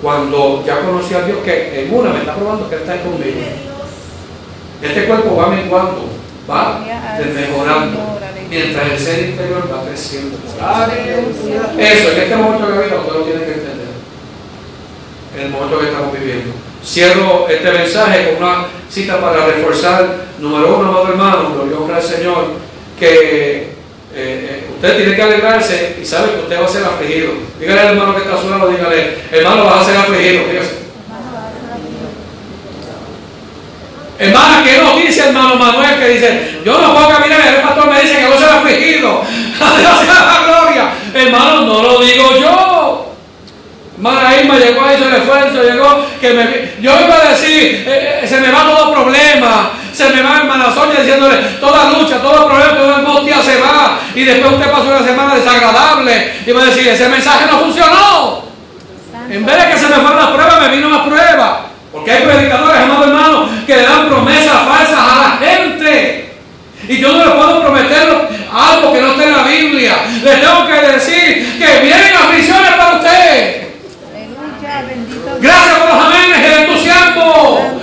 Cuando ya conocí a Dios, que en una me está probando que Él está ahí conmigo. Este cuerpo va menguando, va desmejorando, mientras el ser interior va creciendo. Eso, en este momento de la vida usted lo tiene que entender. En el momento que estamos viviendo. Cierro este mensaje con una cita para reforzar, número uno, amado hermano, gloria al Señor, que eh, eh, usted tiene que alegrarse y sabe que usted va a ser afligido. Dígale al hermano que está a su lado, dígale, hermano, vas a ser afligido. Dígase. Hermana, ¿qué nos dice hermano Manuel que dice, yo no puedo caminar, el pastor me dice que voy a ser afligido? A Dios sea la gloria. Hermano, no lo digo yo. Hermana Irma llegó a hizo el esfuerzo, llegó que me, yo iba a decir, eh, se me va todo problema, se me va hermana Sonia diciéndole, toda lucha, todo problema, toda angustia se va, y después usted pasó una semana desagradable, y va a decir, ese mensaje no funcionó. En vez de que se me fueran las pruebas, me vino más pruebas. Porque hay predicadores, amados hermanos, que le dan promesas falsas a la gente. Y yo no les puedo prometer algo que no esté en la Biblia. Les tengo que decir que vienen aflicciones para usted.
Aleluya, bendito Dios.
Gracias por los amenes, el entusiasmo.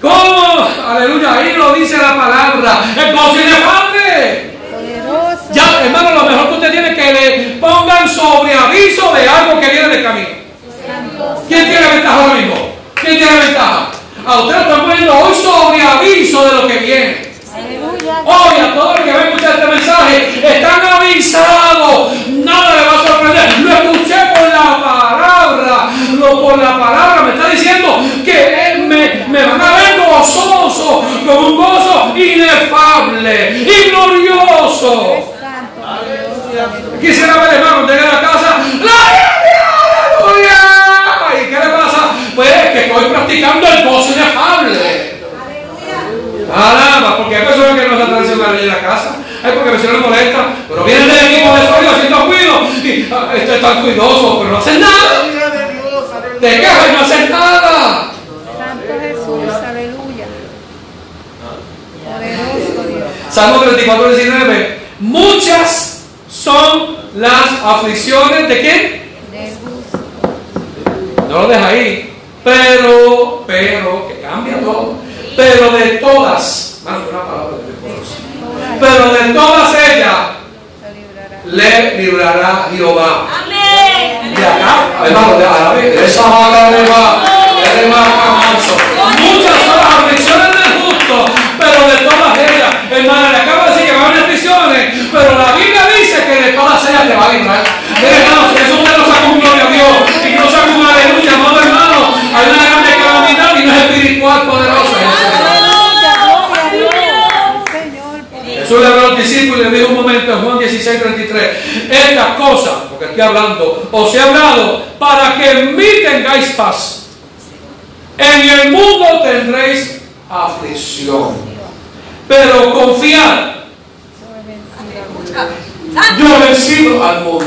¿Cómo? Aleluya, ahí lo dice la palabra. Inefable.
Poderoso.
Ya, hermano, lo mejor que usted tiene es que le pongan sobre aviso de algo que viene del camino. ¿Quién tiene ventaja ahora mismo? ¿Quién tiene ventaja? A usted lo están poniendo hoy sobre aviso de lo que viene. Hoy a todos los que van a escuchar este mensaje están avisados. Nada le va a sorprender. Lo escuché por la palabra. Lo por la palabra me está diciendo que él me, me van a ver gozoso, con un gozo inefable y glorioso.
Santo. Aleluya.
Quisiera ver hermano, llegar a la casa. ¡La aleluya! ¿Y qué le pasa? Pues que estoy practicando el gozo inefable. Caramba, porque hay personas que no se tradicional en la casa. Hay porque a veces no les molesta, pero vienen del equipo de sonido haciendo cuido. Y ah, este es tan cuidoso, pero no hacen nada. De quejas y no hacen nada.
Santo Jesús. Aleluya. Poderoso Dios.
Salmo 34, 19. Muchas son las aflicciones de quién?
De gusto.
No lo deja ahí. Pero, pero, que cambia todo. Pero de todas, más una palabra de poderosa. Pero de todas ellas
Se librará.
le librará Jehová.
Amén.
De acá, hermano, de árabe, de esa mala de va, de manso. Muchas son las aflicciones del justo, pero de todas ellas, hermano, le acabo de decir que va a haber aflicciones, pero la Biblia dice que de todas ellas te va a librar. Mire, hermano, si eso usted lo saca un gloria a Dios y no saca un aleluya, amado hermano, hay una grande calamidad y no es espiritual poderosa.
Aleluya. Gloria a Dios. Señor. poderoso.
Jesús le habló a los discípulos y le dijo un momento en Juan 16, 33, estas cosas, porque estoy hablando, os he hablado para que en mí tengáis paz. En el mundo tendréis aflicción. Pero confiad, yo he vencido al mundo.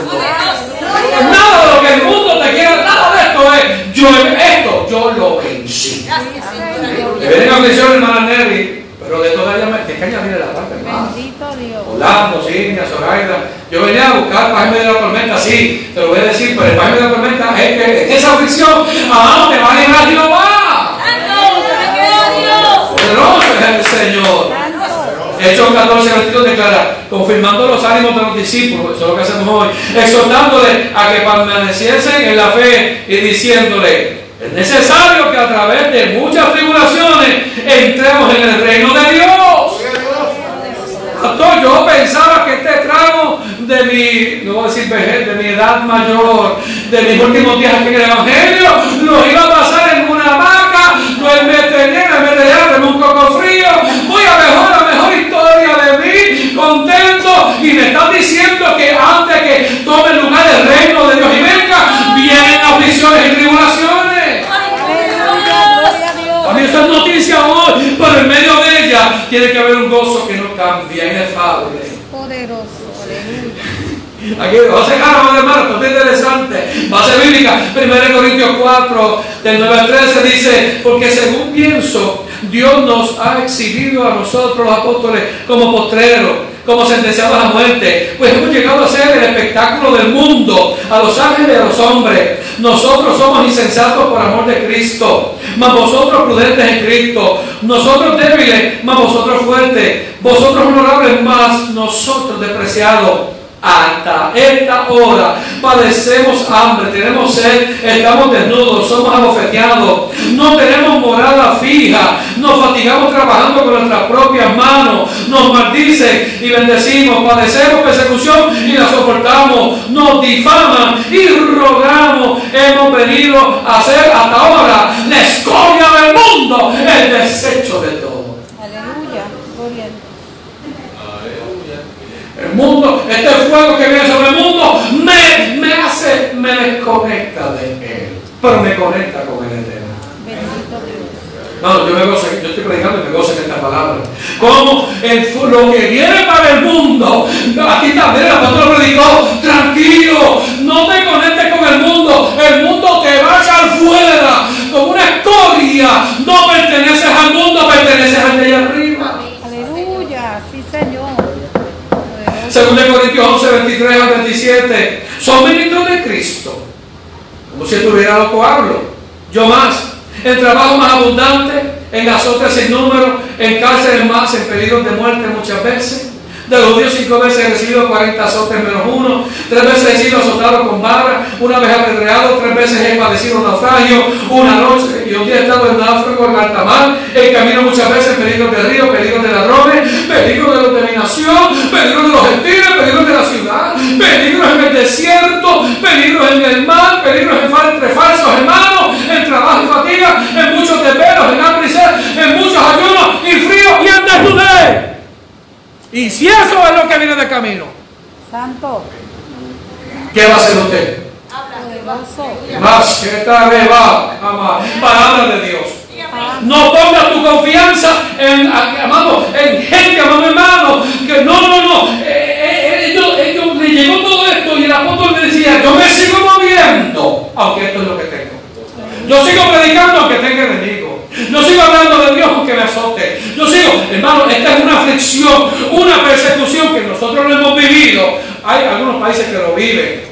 Nada de lo que el mundo te quiera, nada de esto es, yo he- esto, yo lo vencí.
Gracias, Señor.
Le vienen aflicción, hermana Nelly, pero de todas ellas me tienes que añadirle la parte más.
Bendito Dios.
Orlando, Signia, Zoraida. Yo venía a buscar paz en medio de la tormenta, sí, te lo voy a decir, pero el paz en medio de la tormenta es que es que esa aflicción, ah, te va a librar Jehová.
Santo, te queda Dios.
Poderoso es el Señor.
Santo.
Hechos 14, 22 declara, confirmando los ánimos de los discípulos, eso es lo que hacemos hoy, que permaneciesen en la fe y diciéndole, es necesario que a través de muchas tribulaciones entremos en el reino de Dios. Yo pensaba que este tramo de mi, no voy a decir de mi edad mayor, de mis últimos días aquí en el Evangelio, los iba a pasar en una hamaca, no en veterinario, en veterinario, en un coco frío. Voy a mejor, la mejor historia de mí, contento. Y me están diciendo que antes que tome lugar el reino de Dios y venga, vienen aflicciones y tribulaciones.
Aleluya, gloria a Dios.
A mí eso es noticia hoy, pero en medio de ella tiene que haber un gozo que no cambia, inefable.
Poderoso, aleluya.
Aquí, vamos a dejar hermano, esto es interesante. Base bíblica, 1 Corintios 4, del 9 al 13 dice, porque según pienso, Dios nos ha exhibido a nosotros los apóstoles como postreros, como sentenciados a muerte, pues hemos llegado a ser el espectáculo del mundo, a los ángeles y a los hombres. Nosotros somos insensatos por amor de Cristo, mas vosotros prudentes en Cristo, nosotros débiles, mas vosotros fuertes, vosotros honorables, mas nosotros despreciados hasta esta hora padecemos hambre, tenemos sed, estamos desnudos, somos abofeteados, no tenemos morada fija, nos fatigamos trabajando con nuestras propias manos, nos maldicen y bendecimos, padecemos persecución y la soportamos, nos difaman y rogamos, hemos venido a ser hasta ahora la escoria del mundo, el desecho de todo.
Aleluya, gloria a Dios.
El mundo, este fuego que viene sobre el mundo me, me hace, me desconecta de Él, pero me conecta con el Eterno. No, yo me gozo, yo estoy predicando y me gozo en esta palabra. Como el, lo que viene para el mundo, aquí también el apóstol predicó, tranquilo, no te conectes con el mundo, el mundo te va a echar fuera, como una escoria, no perteneces al mundo, perteneces al de allá arriba. 2 Corintios 11, 23 al 27. Son ministros de Cristo. Como si estuviera loco hablo. Yo más. En trabajo más abundante, en azotes sin número, en cárceles más, en peligros de muerte muchas veces. De los judíos cinco veces he recibido 40 azotes menos uno, tres veces he sido azotado con vara, una vez apedreado, tres veces he padecido un naufragio, una noche y un día he estado en náufrago en alta mar, en camino muchas veces peligros de río, peligros de ladrones, peligros de los de contaminación, peligros de los gentiles, peligros de la ciudad, peligros en el desierto, peligros en el mar, peligros en entre falsos hermanos, en trabajo y fatiga, en muchos desvelos, en hambre y sed, en muchos ayunos y frío y en desnudez. Y si eso es lo que viene de camino,
Santo,
¿qué va a hacer usted? Más que tal va, amar. Palabra de Dios. No pongas tu confianza en, amado, en gente, amado hermano, que no, no, no. Eh, eh, ellos, ellos le llegó todo esto y el apóstol le decía, yo me sigo moviendo, aunque esto es lo que tengo. Yo sigo predicando aunque tenga enemigo. Yo sigo hablando de Dios aunque me azote. Yo sigo, hermano, esta es una aflicción, una persecución que nosotros no hemos vivido. Hay algunos países que lo viven.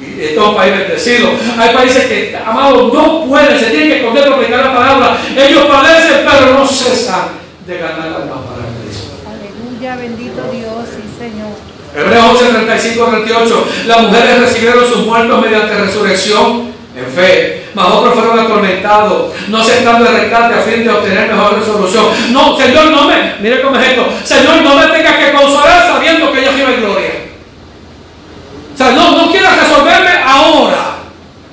Y esto es un país bendecido. Hay países que, amados, no pueden, se tienen que esconder para predicar la palabra. Ellos padecen, pero no cesan de ganar almas para Cristo.
Aleluya, bendito Dios, sí Señor.
Hebreos 11, 35, 38. Las mujeres recibieron sus muertos mediante resurrección en fe, mas otros fueron atormentados, no aceptando el rescate a fin de obtener mejor resolución. No, Señor, no me, mire cómo es esto. Señor, no me tengas que consolar sabiendo que yo quiero gloria. O sea, no, no quieras resolverme ahora,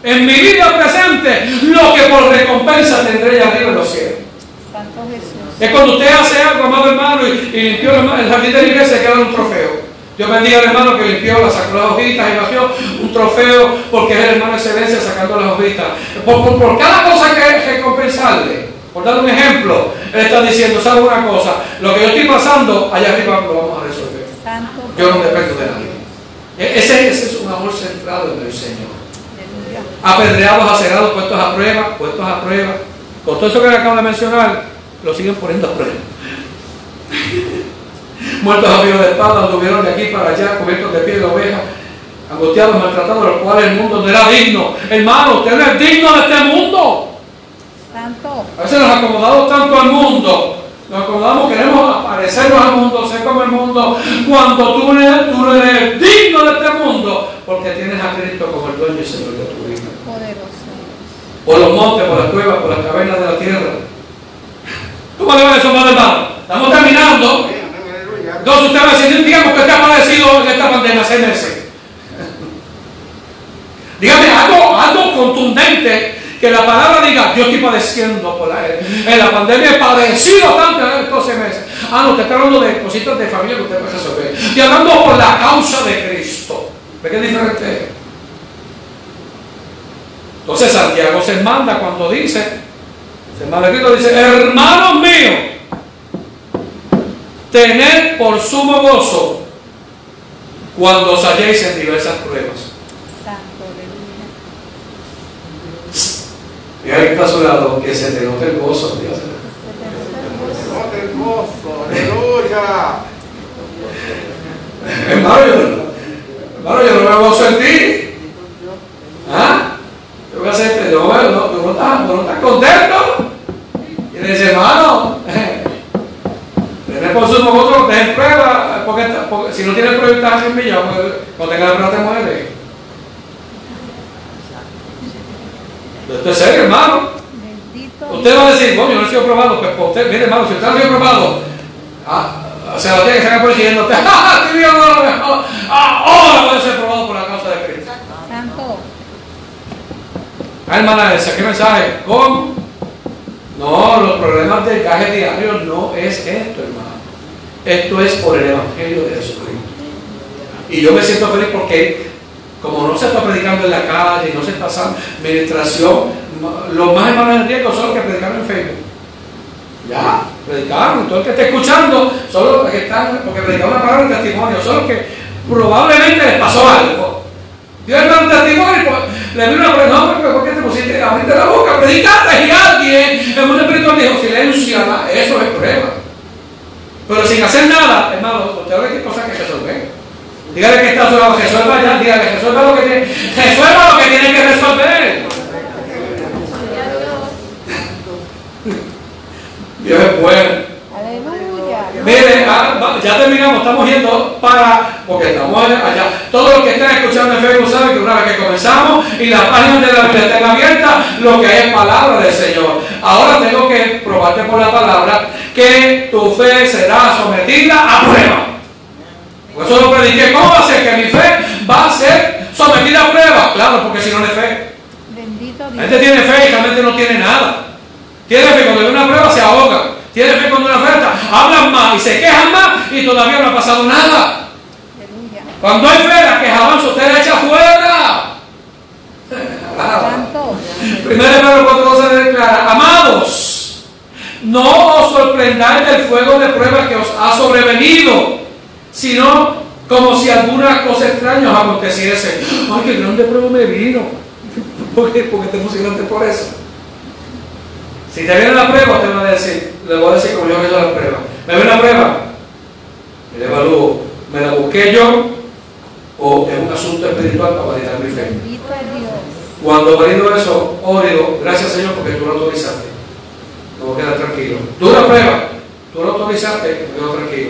en mi vida presente, lo que por recompensa tendré allá arriba en los cielos.
Santo Jesús.
Es cuando usted hace algo, amado hermano, y, y limpió el, el jardín de la iglesia, queda un trofeo. Yo bendiga al hermano que limpió, la sacó las hojitas y vació un trofeo porque es el hermano de excelencia sacando las hojitas. Por, por- por cada cosa que hay recompensarle, por dar un ejemplo, él está diciendo, ¿sabe una cosa? Lo que yo estoy pasando, allá arriba lo vamos a resolver. Yo no dependo de nadie. E- Ese, ese es un amor centrado en el Señor apedreados, acerados, puestos a prueba, puestos a prueba. Con todo eso que acabo de mencionar, lo siguen poniendo a prueba. Muertos a filo de espada, anduvieron de aquí para allá, cubiertos de piel de oveja, angustiados, maltratados, los cuales el mundo no era digno. Hermano, usted no es digno de este mundo.
Santo.
A veces nos acomodamos tanto al mundo. Nos acomodamos, queremos parecernos al mundo, ser como el mundo, cuando tú no eres, tú eres digno de este mundo, porque tienes a Cristo como el dueño y Señor de tu vida
Poderoso.
por los montes, por las cuevas, por las cavernas de la tierra. ¿Cómo le va eso, madre hermano? Estamos terminando. Entonces usted va a decir, digamos que usted ha padecido en esta pandemia meses. Dígame algo, contundente, que la palabra diga, yo estoy padeciendo por la, en la pandemia, he padecido tanto en estos meses. Ah, no, te está hablando de cositas de familia que usted puede resolver. Estoy hablando por la causa de Cristo. ¿Ve qué diferente? Entonces Santiago se manda cuando dice, se manda Cristo dice, hermanos míos, tened por sumo gozo cuando os halléis en diversas pruebas.
Santo, aleluya.
Mira que está a su lado, que se te note el gozo. Dios.
No te gozo, aleluya.
Hermano, yo, hermano, yo no me gozo en ti. ¿Ah? Yo voy a hacerte, no, no, no, no, estás, no estás contento. Y le dice, hermano, tenés por sumo gozo, no te en prueba, porque, porque si no tienes prueba estás en millón, pues, cuando tengas la prueba te mueres. Esto es serio, hermano.
Bendito.
Usted va a decir, bueno, yo no he sido probado, pues pues, usted, mire hermano, si usted no ha sido probado, ah, se lo tiene que sacar por el siguiente, usted, ¡ah, no, ah, ahora puede ser probado por la causa de Cristo.
Santo.
Ah, hermana Elsa, ¿qué mensaje? ¿Cómo? No, los problemas del caje diario no es esto, hermano. Esto es por el Evangelio de Jesucristo. Y yo me siento feliz porque como no se está predicando en la calle, no se está haciendo administración, los más hermanos en riesgo son los que predicaron en Facebook. Ya, predicaron. Todo el que esté escuchando son los que están, porque predicaron una palabra de testimonio, son los que probablemente les pasó algo. Dios es un testimonio, le vino una pregunta, no, pero ¿por qué te pusiste abriste la boca? Predicaste y alguien en un espiritual dijo, silencia, eso es prueba. Pero sin hacer nada, hermano, usted ve qué cosas que resolver. Dígale que está a su lado, resuelva ya, dígale, resuelva lo que tiene, resuelva lo que tiene que resolver. Dios es bueno.
Aleluya.
Mire, ya terminamos, estamos yendo para, porque estamos allá. allá. Todos los que están escuchando en Facebook saben que una vez que comenzamos y las páginas de la Biblia están abiertas, lo que hay es palabra del Señor. Ahora tengo que probarte por la palabra que tu fe será sometida a prueba. Por eso lo prediqué. ¿Cómo va a ser que mi fe va a ser sometida a prueba? Claro, porque si no es fe.
Bendito
La
Dios.
gente tiene fe y realmente no tiene nada. Tiene fe cuando ve una prueba se ahoga. Tiene fe cuando una oferta hablan más y se quejan más y todavía no ha pasado nada.
Aleluya.
Cuando hay fe, la quejabanza usted la echa.
Santo.
Primero Pedro 4.12 declara, amados, no os sorprendáis del fuego de pruebas que os ha sobrevenido, sino como si alguna cosa extraña os aconteciese. Ay, qué grande prueba me vino. ¿Por qué? Porque te emocionaste por eso. Si te viene la prueba, te va a decir, le voy a decir como yo hecho la prueba. ¿Me viene la prueba? Me la evalúo. ¿Me la busqué yo? ¿O es un asunto espiritual para validar mi fe? Cuando valido eso, oro, gracias Señor porque tú lo autorizaste. Me voy a quedar tranquilo. Dura prueba, tú lo autorizaste, me quedo tranquilo.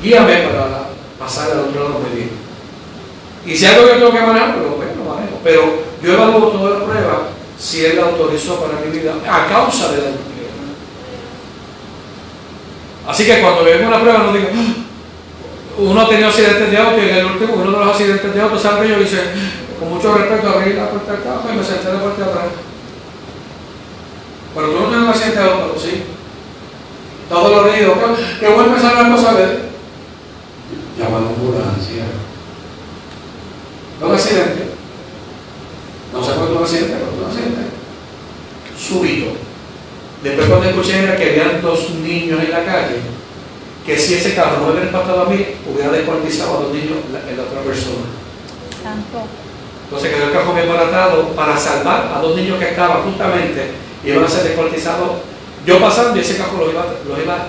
Guíame para pasar al otro lado muy bien. Y si algo que tengo que manejar, pues bueno, lo manejo. Pero yo evalúo toda la prueba si Él la autorizó para mi vida a causa de la prueba. Así que cuando vemos una prueba no digo, "Ah, uno ha tenido accidentes de auto y en el último, uno de los accidentes de auto, salgo yo y dice, con mucho respeto, abrí la puerta del carro y me senté en la parte de atrás. Pero tú no tienes un accidente de auto, sí. Estás dolorido, ¿qué, qué bueno empezar la cosa a ver? Llama a la ambulancia. ¿No un accidente? No sé por qué un accidente, pero un accidente. Súbito. Después cuando escuché era que habían dos niños en la calle, que si ese carro no me hubiera impactado a mí, hubiera descuartizado a los niños la- en la otra persona.
Santo.
Entonces quedó el cajón bien baratado para salvar a dos niños que estaban justamente y iban a ser descuartizados. Yo pasando y ese cajón los iba, los iba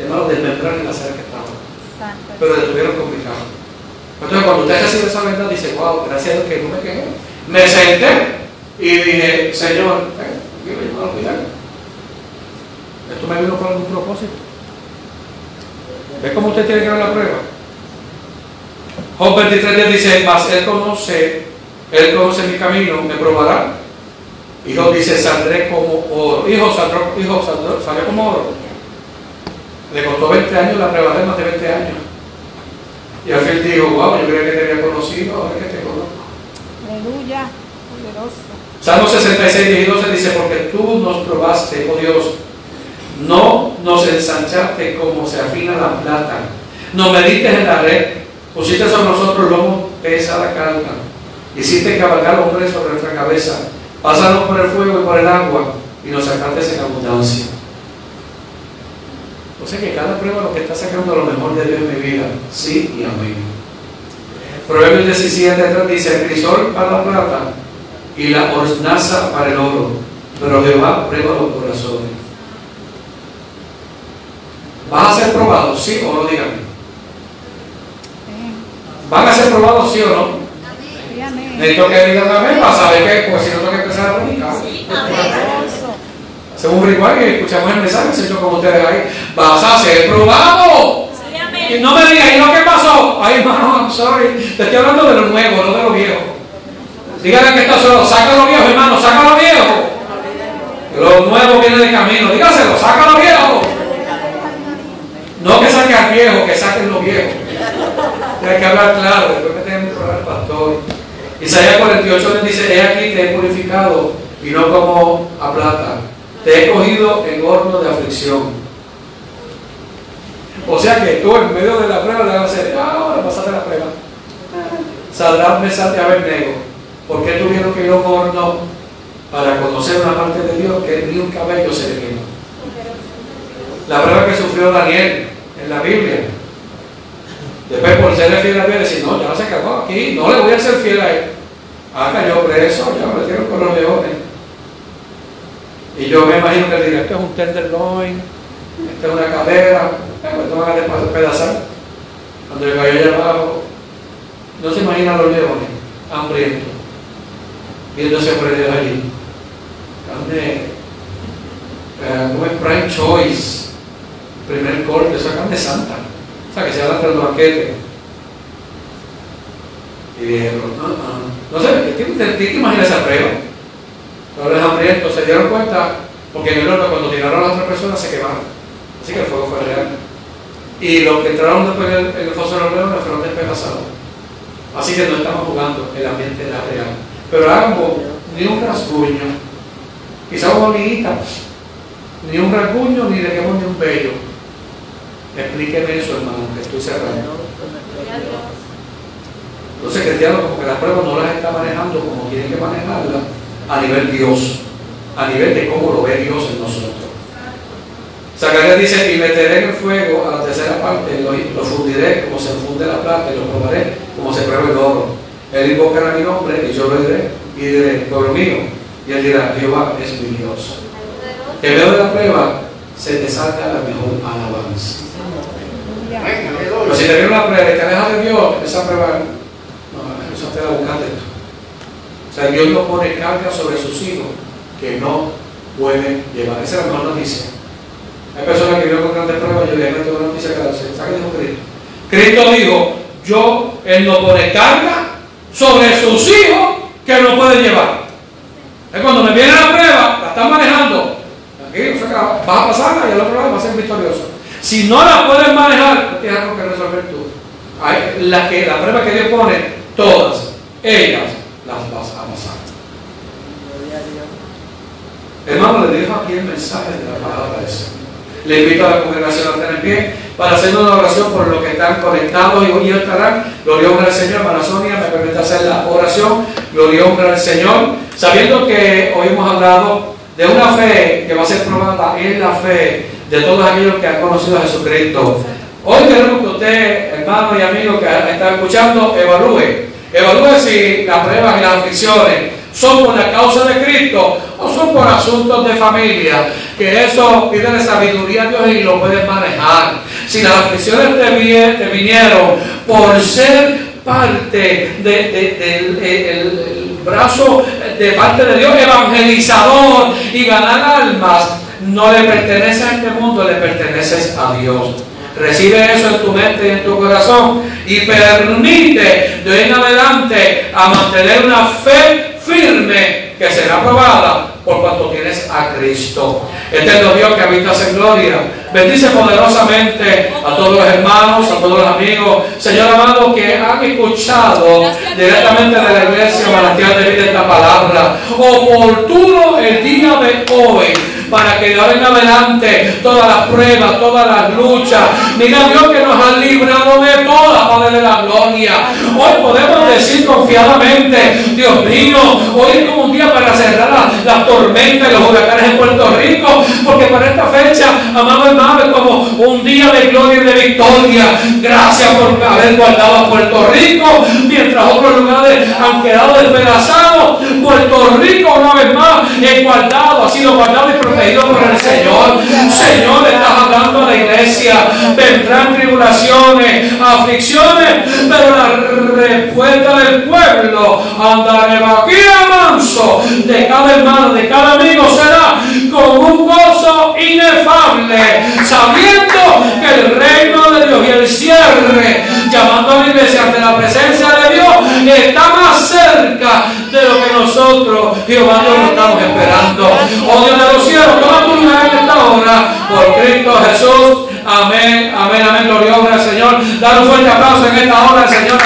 hermano, desmembrar en la sala que estaban.
Santo.
Pero detuvieron con mi. Entonces cuando usted recibe esa verdad, dice, wow, gracias a Dios que no me quejé. Me senté y dije, Señor, eh. Esto me vino por algún propósito. ¿Ves cómo usted tiene que ver la prueba? Job 23 días dice, mas él conoce, él conoce mi camino, me probará. Hijo dice, saldré como oro. Hijo, saldró, hijo saldró, salió como oro. Le costó 20 años la prueba, de más de 20 años. Y al fin dijo, wow, yo creía que te había conocido, ahora que te conozco.
Aleluya. Poderoso.
Salmo 66, 10 y 12 dice, porque tú nos probaste, oh Dios, no nos ensanchaste como se afina la plata, nos mediste en la red, pusiste sobre nosotros lomo pesada carga, hiciste cabalgar hombres sobre nuestra cabeza, pasaron por el fuego y por el agua, y nos sacaste en abundancia. O sea que cada prueba lo que está sacando lo mejor de Dios en mi vida, sí y amén. Proverbios 17, 3 dice, el crisol para la plata y la hornaza para el oro, pero Jehová prueba los corazones. ¿Vas a ser probado, sí o no? Dígame. ¿Van a ser probados, sí o no?
Amén.
Necesito que digan amén para saber que, pues si no tengo que empezar a predicar. Hacemos un ritual y escuchamos el mensaje, Señor, como ustedes ahí. Vas a ser probado. No me digas, ¿y no qué pasó? Ay, hermano, I'm sorry. Te estoy hablando de lo nuevo, no de lo viejo. Dígale que está solo, saca lo viejo, hermano, saca lo viejo. Que Lo nuevo viene de camino. Dígaselo, saca lo viejo. No que saque al viejo, que saquen lo viejo. Hay que hablar claro, después que tenemos que hablar al pastor. Isaías 48 nos dice, he aquí te he purificado y no como a plata. Te he cogido en horno de aflicción. O sea que tú en medio de la prueba le vas a decir, ah, ahora pasaste la prueba. Saldrás mesas de Abednego. ¿Por qué tuvieron que ir a un horno para conocer una parte de Dios que ni un cabello se le quema? La prueba que sufrió Daniel en la Biblia. Después por serle fiel a Dios, decir, no, ya se acabó aquí, no le voy a ser fiel a él. Ah, cayó preso, ya me metieron con los leones. Y yo me imagino que él diga, esto es un tenderloin, esto es una cadera, no van a despedazar. Cuando le cayó allá abajo, no se imaginan los leones, hambrientos, hombre de allí. Carne, eh, como es prime choice, primer corte, esa carne santa. O sea, que se habla del banquete. Y dijeron, no, no, no sé, ¿qué te, te, te imaginas esa prueba? Los hambrientos se dieron cuenta, porque en el horno cuando tiraron a las otras personas se quemaron. Así que el fuego fue real. Y los que entraron después en el, foso de los leones fueron despedazados. Así que no estamos jugando, el ambiente era real. Pero ambos, ni un rasguño, quizá una hormiguita, ni un rasguño, ni quemó ni un vello. Explíqueme eso, hermano, que estoy cerrando. Entonces, cristiano, como que las pruebas no las está manejando como tiene que manejarlas a nivel Dios, a nivel de cómo lo ve Dios en nosotros. Zacarías dice, y meteré en el fuego a la tercera parte, lo, lo fundiré como se funde la plata, y lo probaré como se prueba el oro. Él invocará mi nombre y yo lo diré, y diré, pueblo mío, y él dirá, Jehová es mi Dios. Que medio de la prueba se te salga la mejor alabanza. Pero si te viene una prueba y te alejas de Dios, esa prueba, no, eso te la buscaste tú. O sea, Dios no pone carga sobre sus hijos que no pueden llevar. Esa es la mejor noticia. Hay personas que viven con grandes pruebas y tengo una noticia que darse. ¿Sabe qué dijo Cristo? Cristo dijo, yo, Él no pone carga sobre sus hijos que no pueden llevar. Es cuando me viene la prueba, la están manejando. Tranquilo, se acaba. Vas a pasarla y al otro lado vas a ser victorioso. Si no la puedes manejar, tienes algo que resolver tú. Hay, la, que, la prueba que Dios pone, todas ellas las vas a pasar. Hermano, le dejo aquí el mensaje de la palabra de Señor. Le invito a la congregación a tener pie para hacer una oración por los que están conectados y hoy estarán. Gloria al Señor. Hermana Sonia, me permite hacer la oración. Gloria al Señor. Sabiendo que hoy hemos hablado de una fe que va a ser probada en la fe de todos aquellos que han conocido a Jesucristo. Hoy queremos que usted, hermano y amigo que está escuchando, evalúe. Evalúe si las pruebas y las aflicciones son por la causa de Cristo o son por asuntos de familia. Que eso pide sabiduría a Dios y lo puedes manejar. Si las aflicciones te, vi- te vinieron por ser parte de- de- del el- el brazo de parte de Dios evangelizador y ganar almas, no le pertenece a este mundo, le perteneces a Dios. Recibe eso en tu mente y en tu corazón y permite de hoy en adelante a mantener una fe firme que será probada por cuanto tienes a Cristo. Eterno Dios que habitas en gloria. Bendice poderosamente a todos los hermanos, a todos los amigos, Señor amado, que han escuchado directamente de la iglesia manantial de vida esta palabra. Oportuno el día de hoy para que de ahora adelante todas las pruebas, todas las luchas, mira Dios que nos ha librado de todas, Padre de la gloria. Hoy podemos decir confiadamente, Dios mío, hoy es como un día para cerrar la, la tormenta y los huracanes en Puerto Rico, porque para esta fecha, amado hermano, es como un día de gloria y de victoria. Gracias por haber guardado a Puerto Rico, mientras otros lugares han quedado despedazados. Puerto Rico, una vez más, es guardado, ha sido guardado y protegido por el Señor. Señor, estás hablando a la iglesia. Vendrán tribulaciones, aflicciones, pero la respuesta del pueblo andaré manso de cada hermano, de cada amigo será con un gozo inefable, sabiendo que el reino de Dios y el cierre, llamando a la iglesia ante la presencia de Dios, está más cerca de lo que nosotros, Jehová lo estamos esperando. Oh Dios de los cielos, toma tu lugar en esta hora, por Cristo Jesús. Amén, amén, amén. Gloria al Señor. Dar un fuerte aplauso en esta hora, Señor.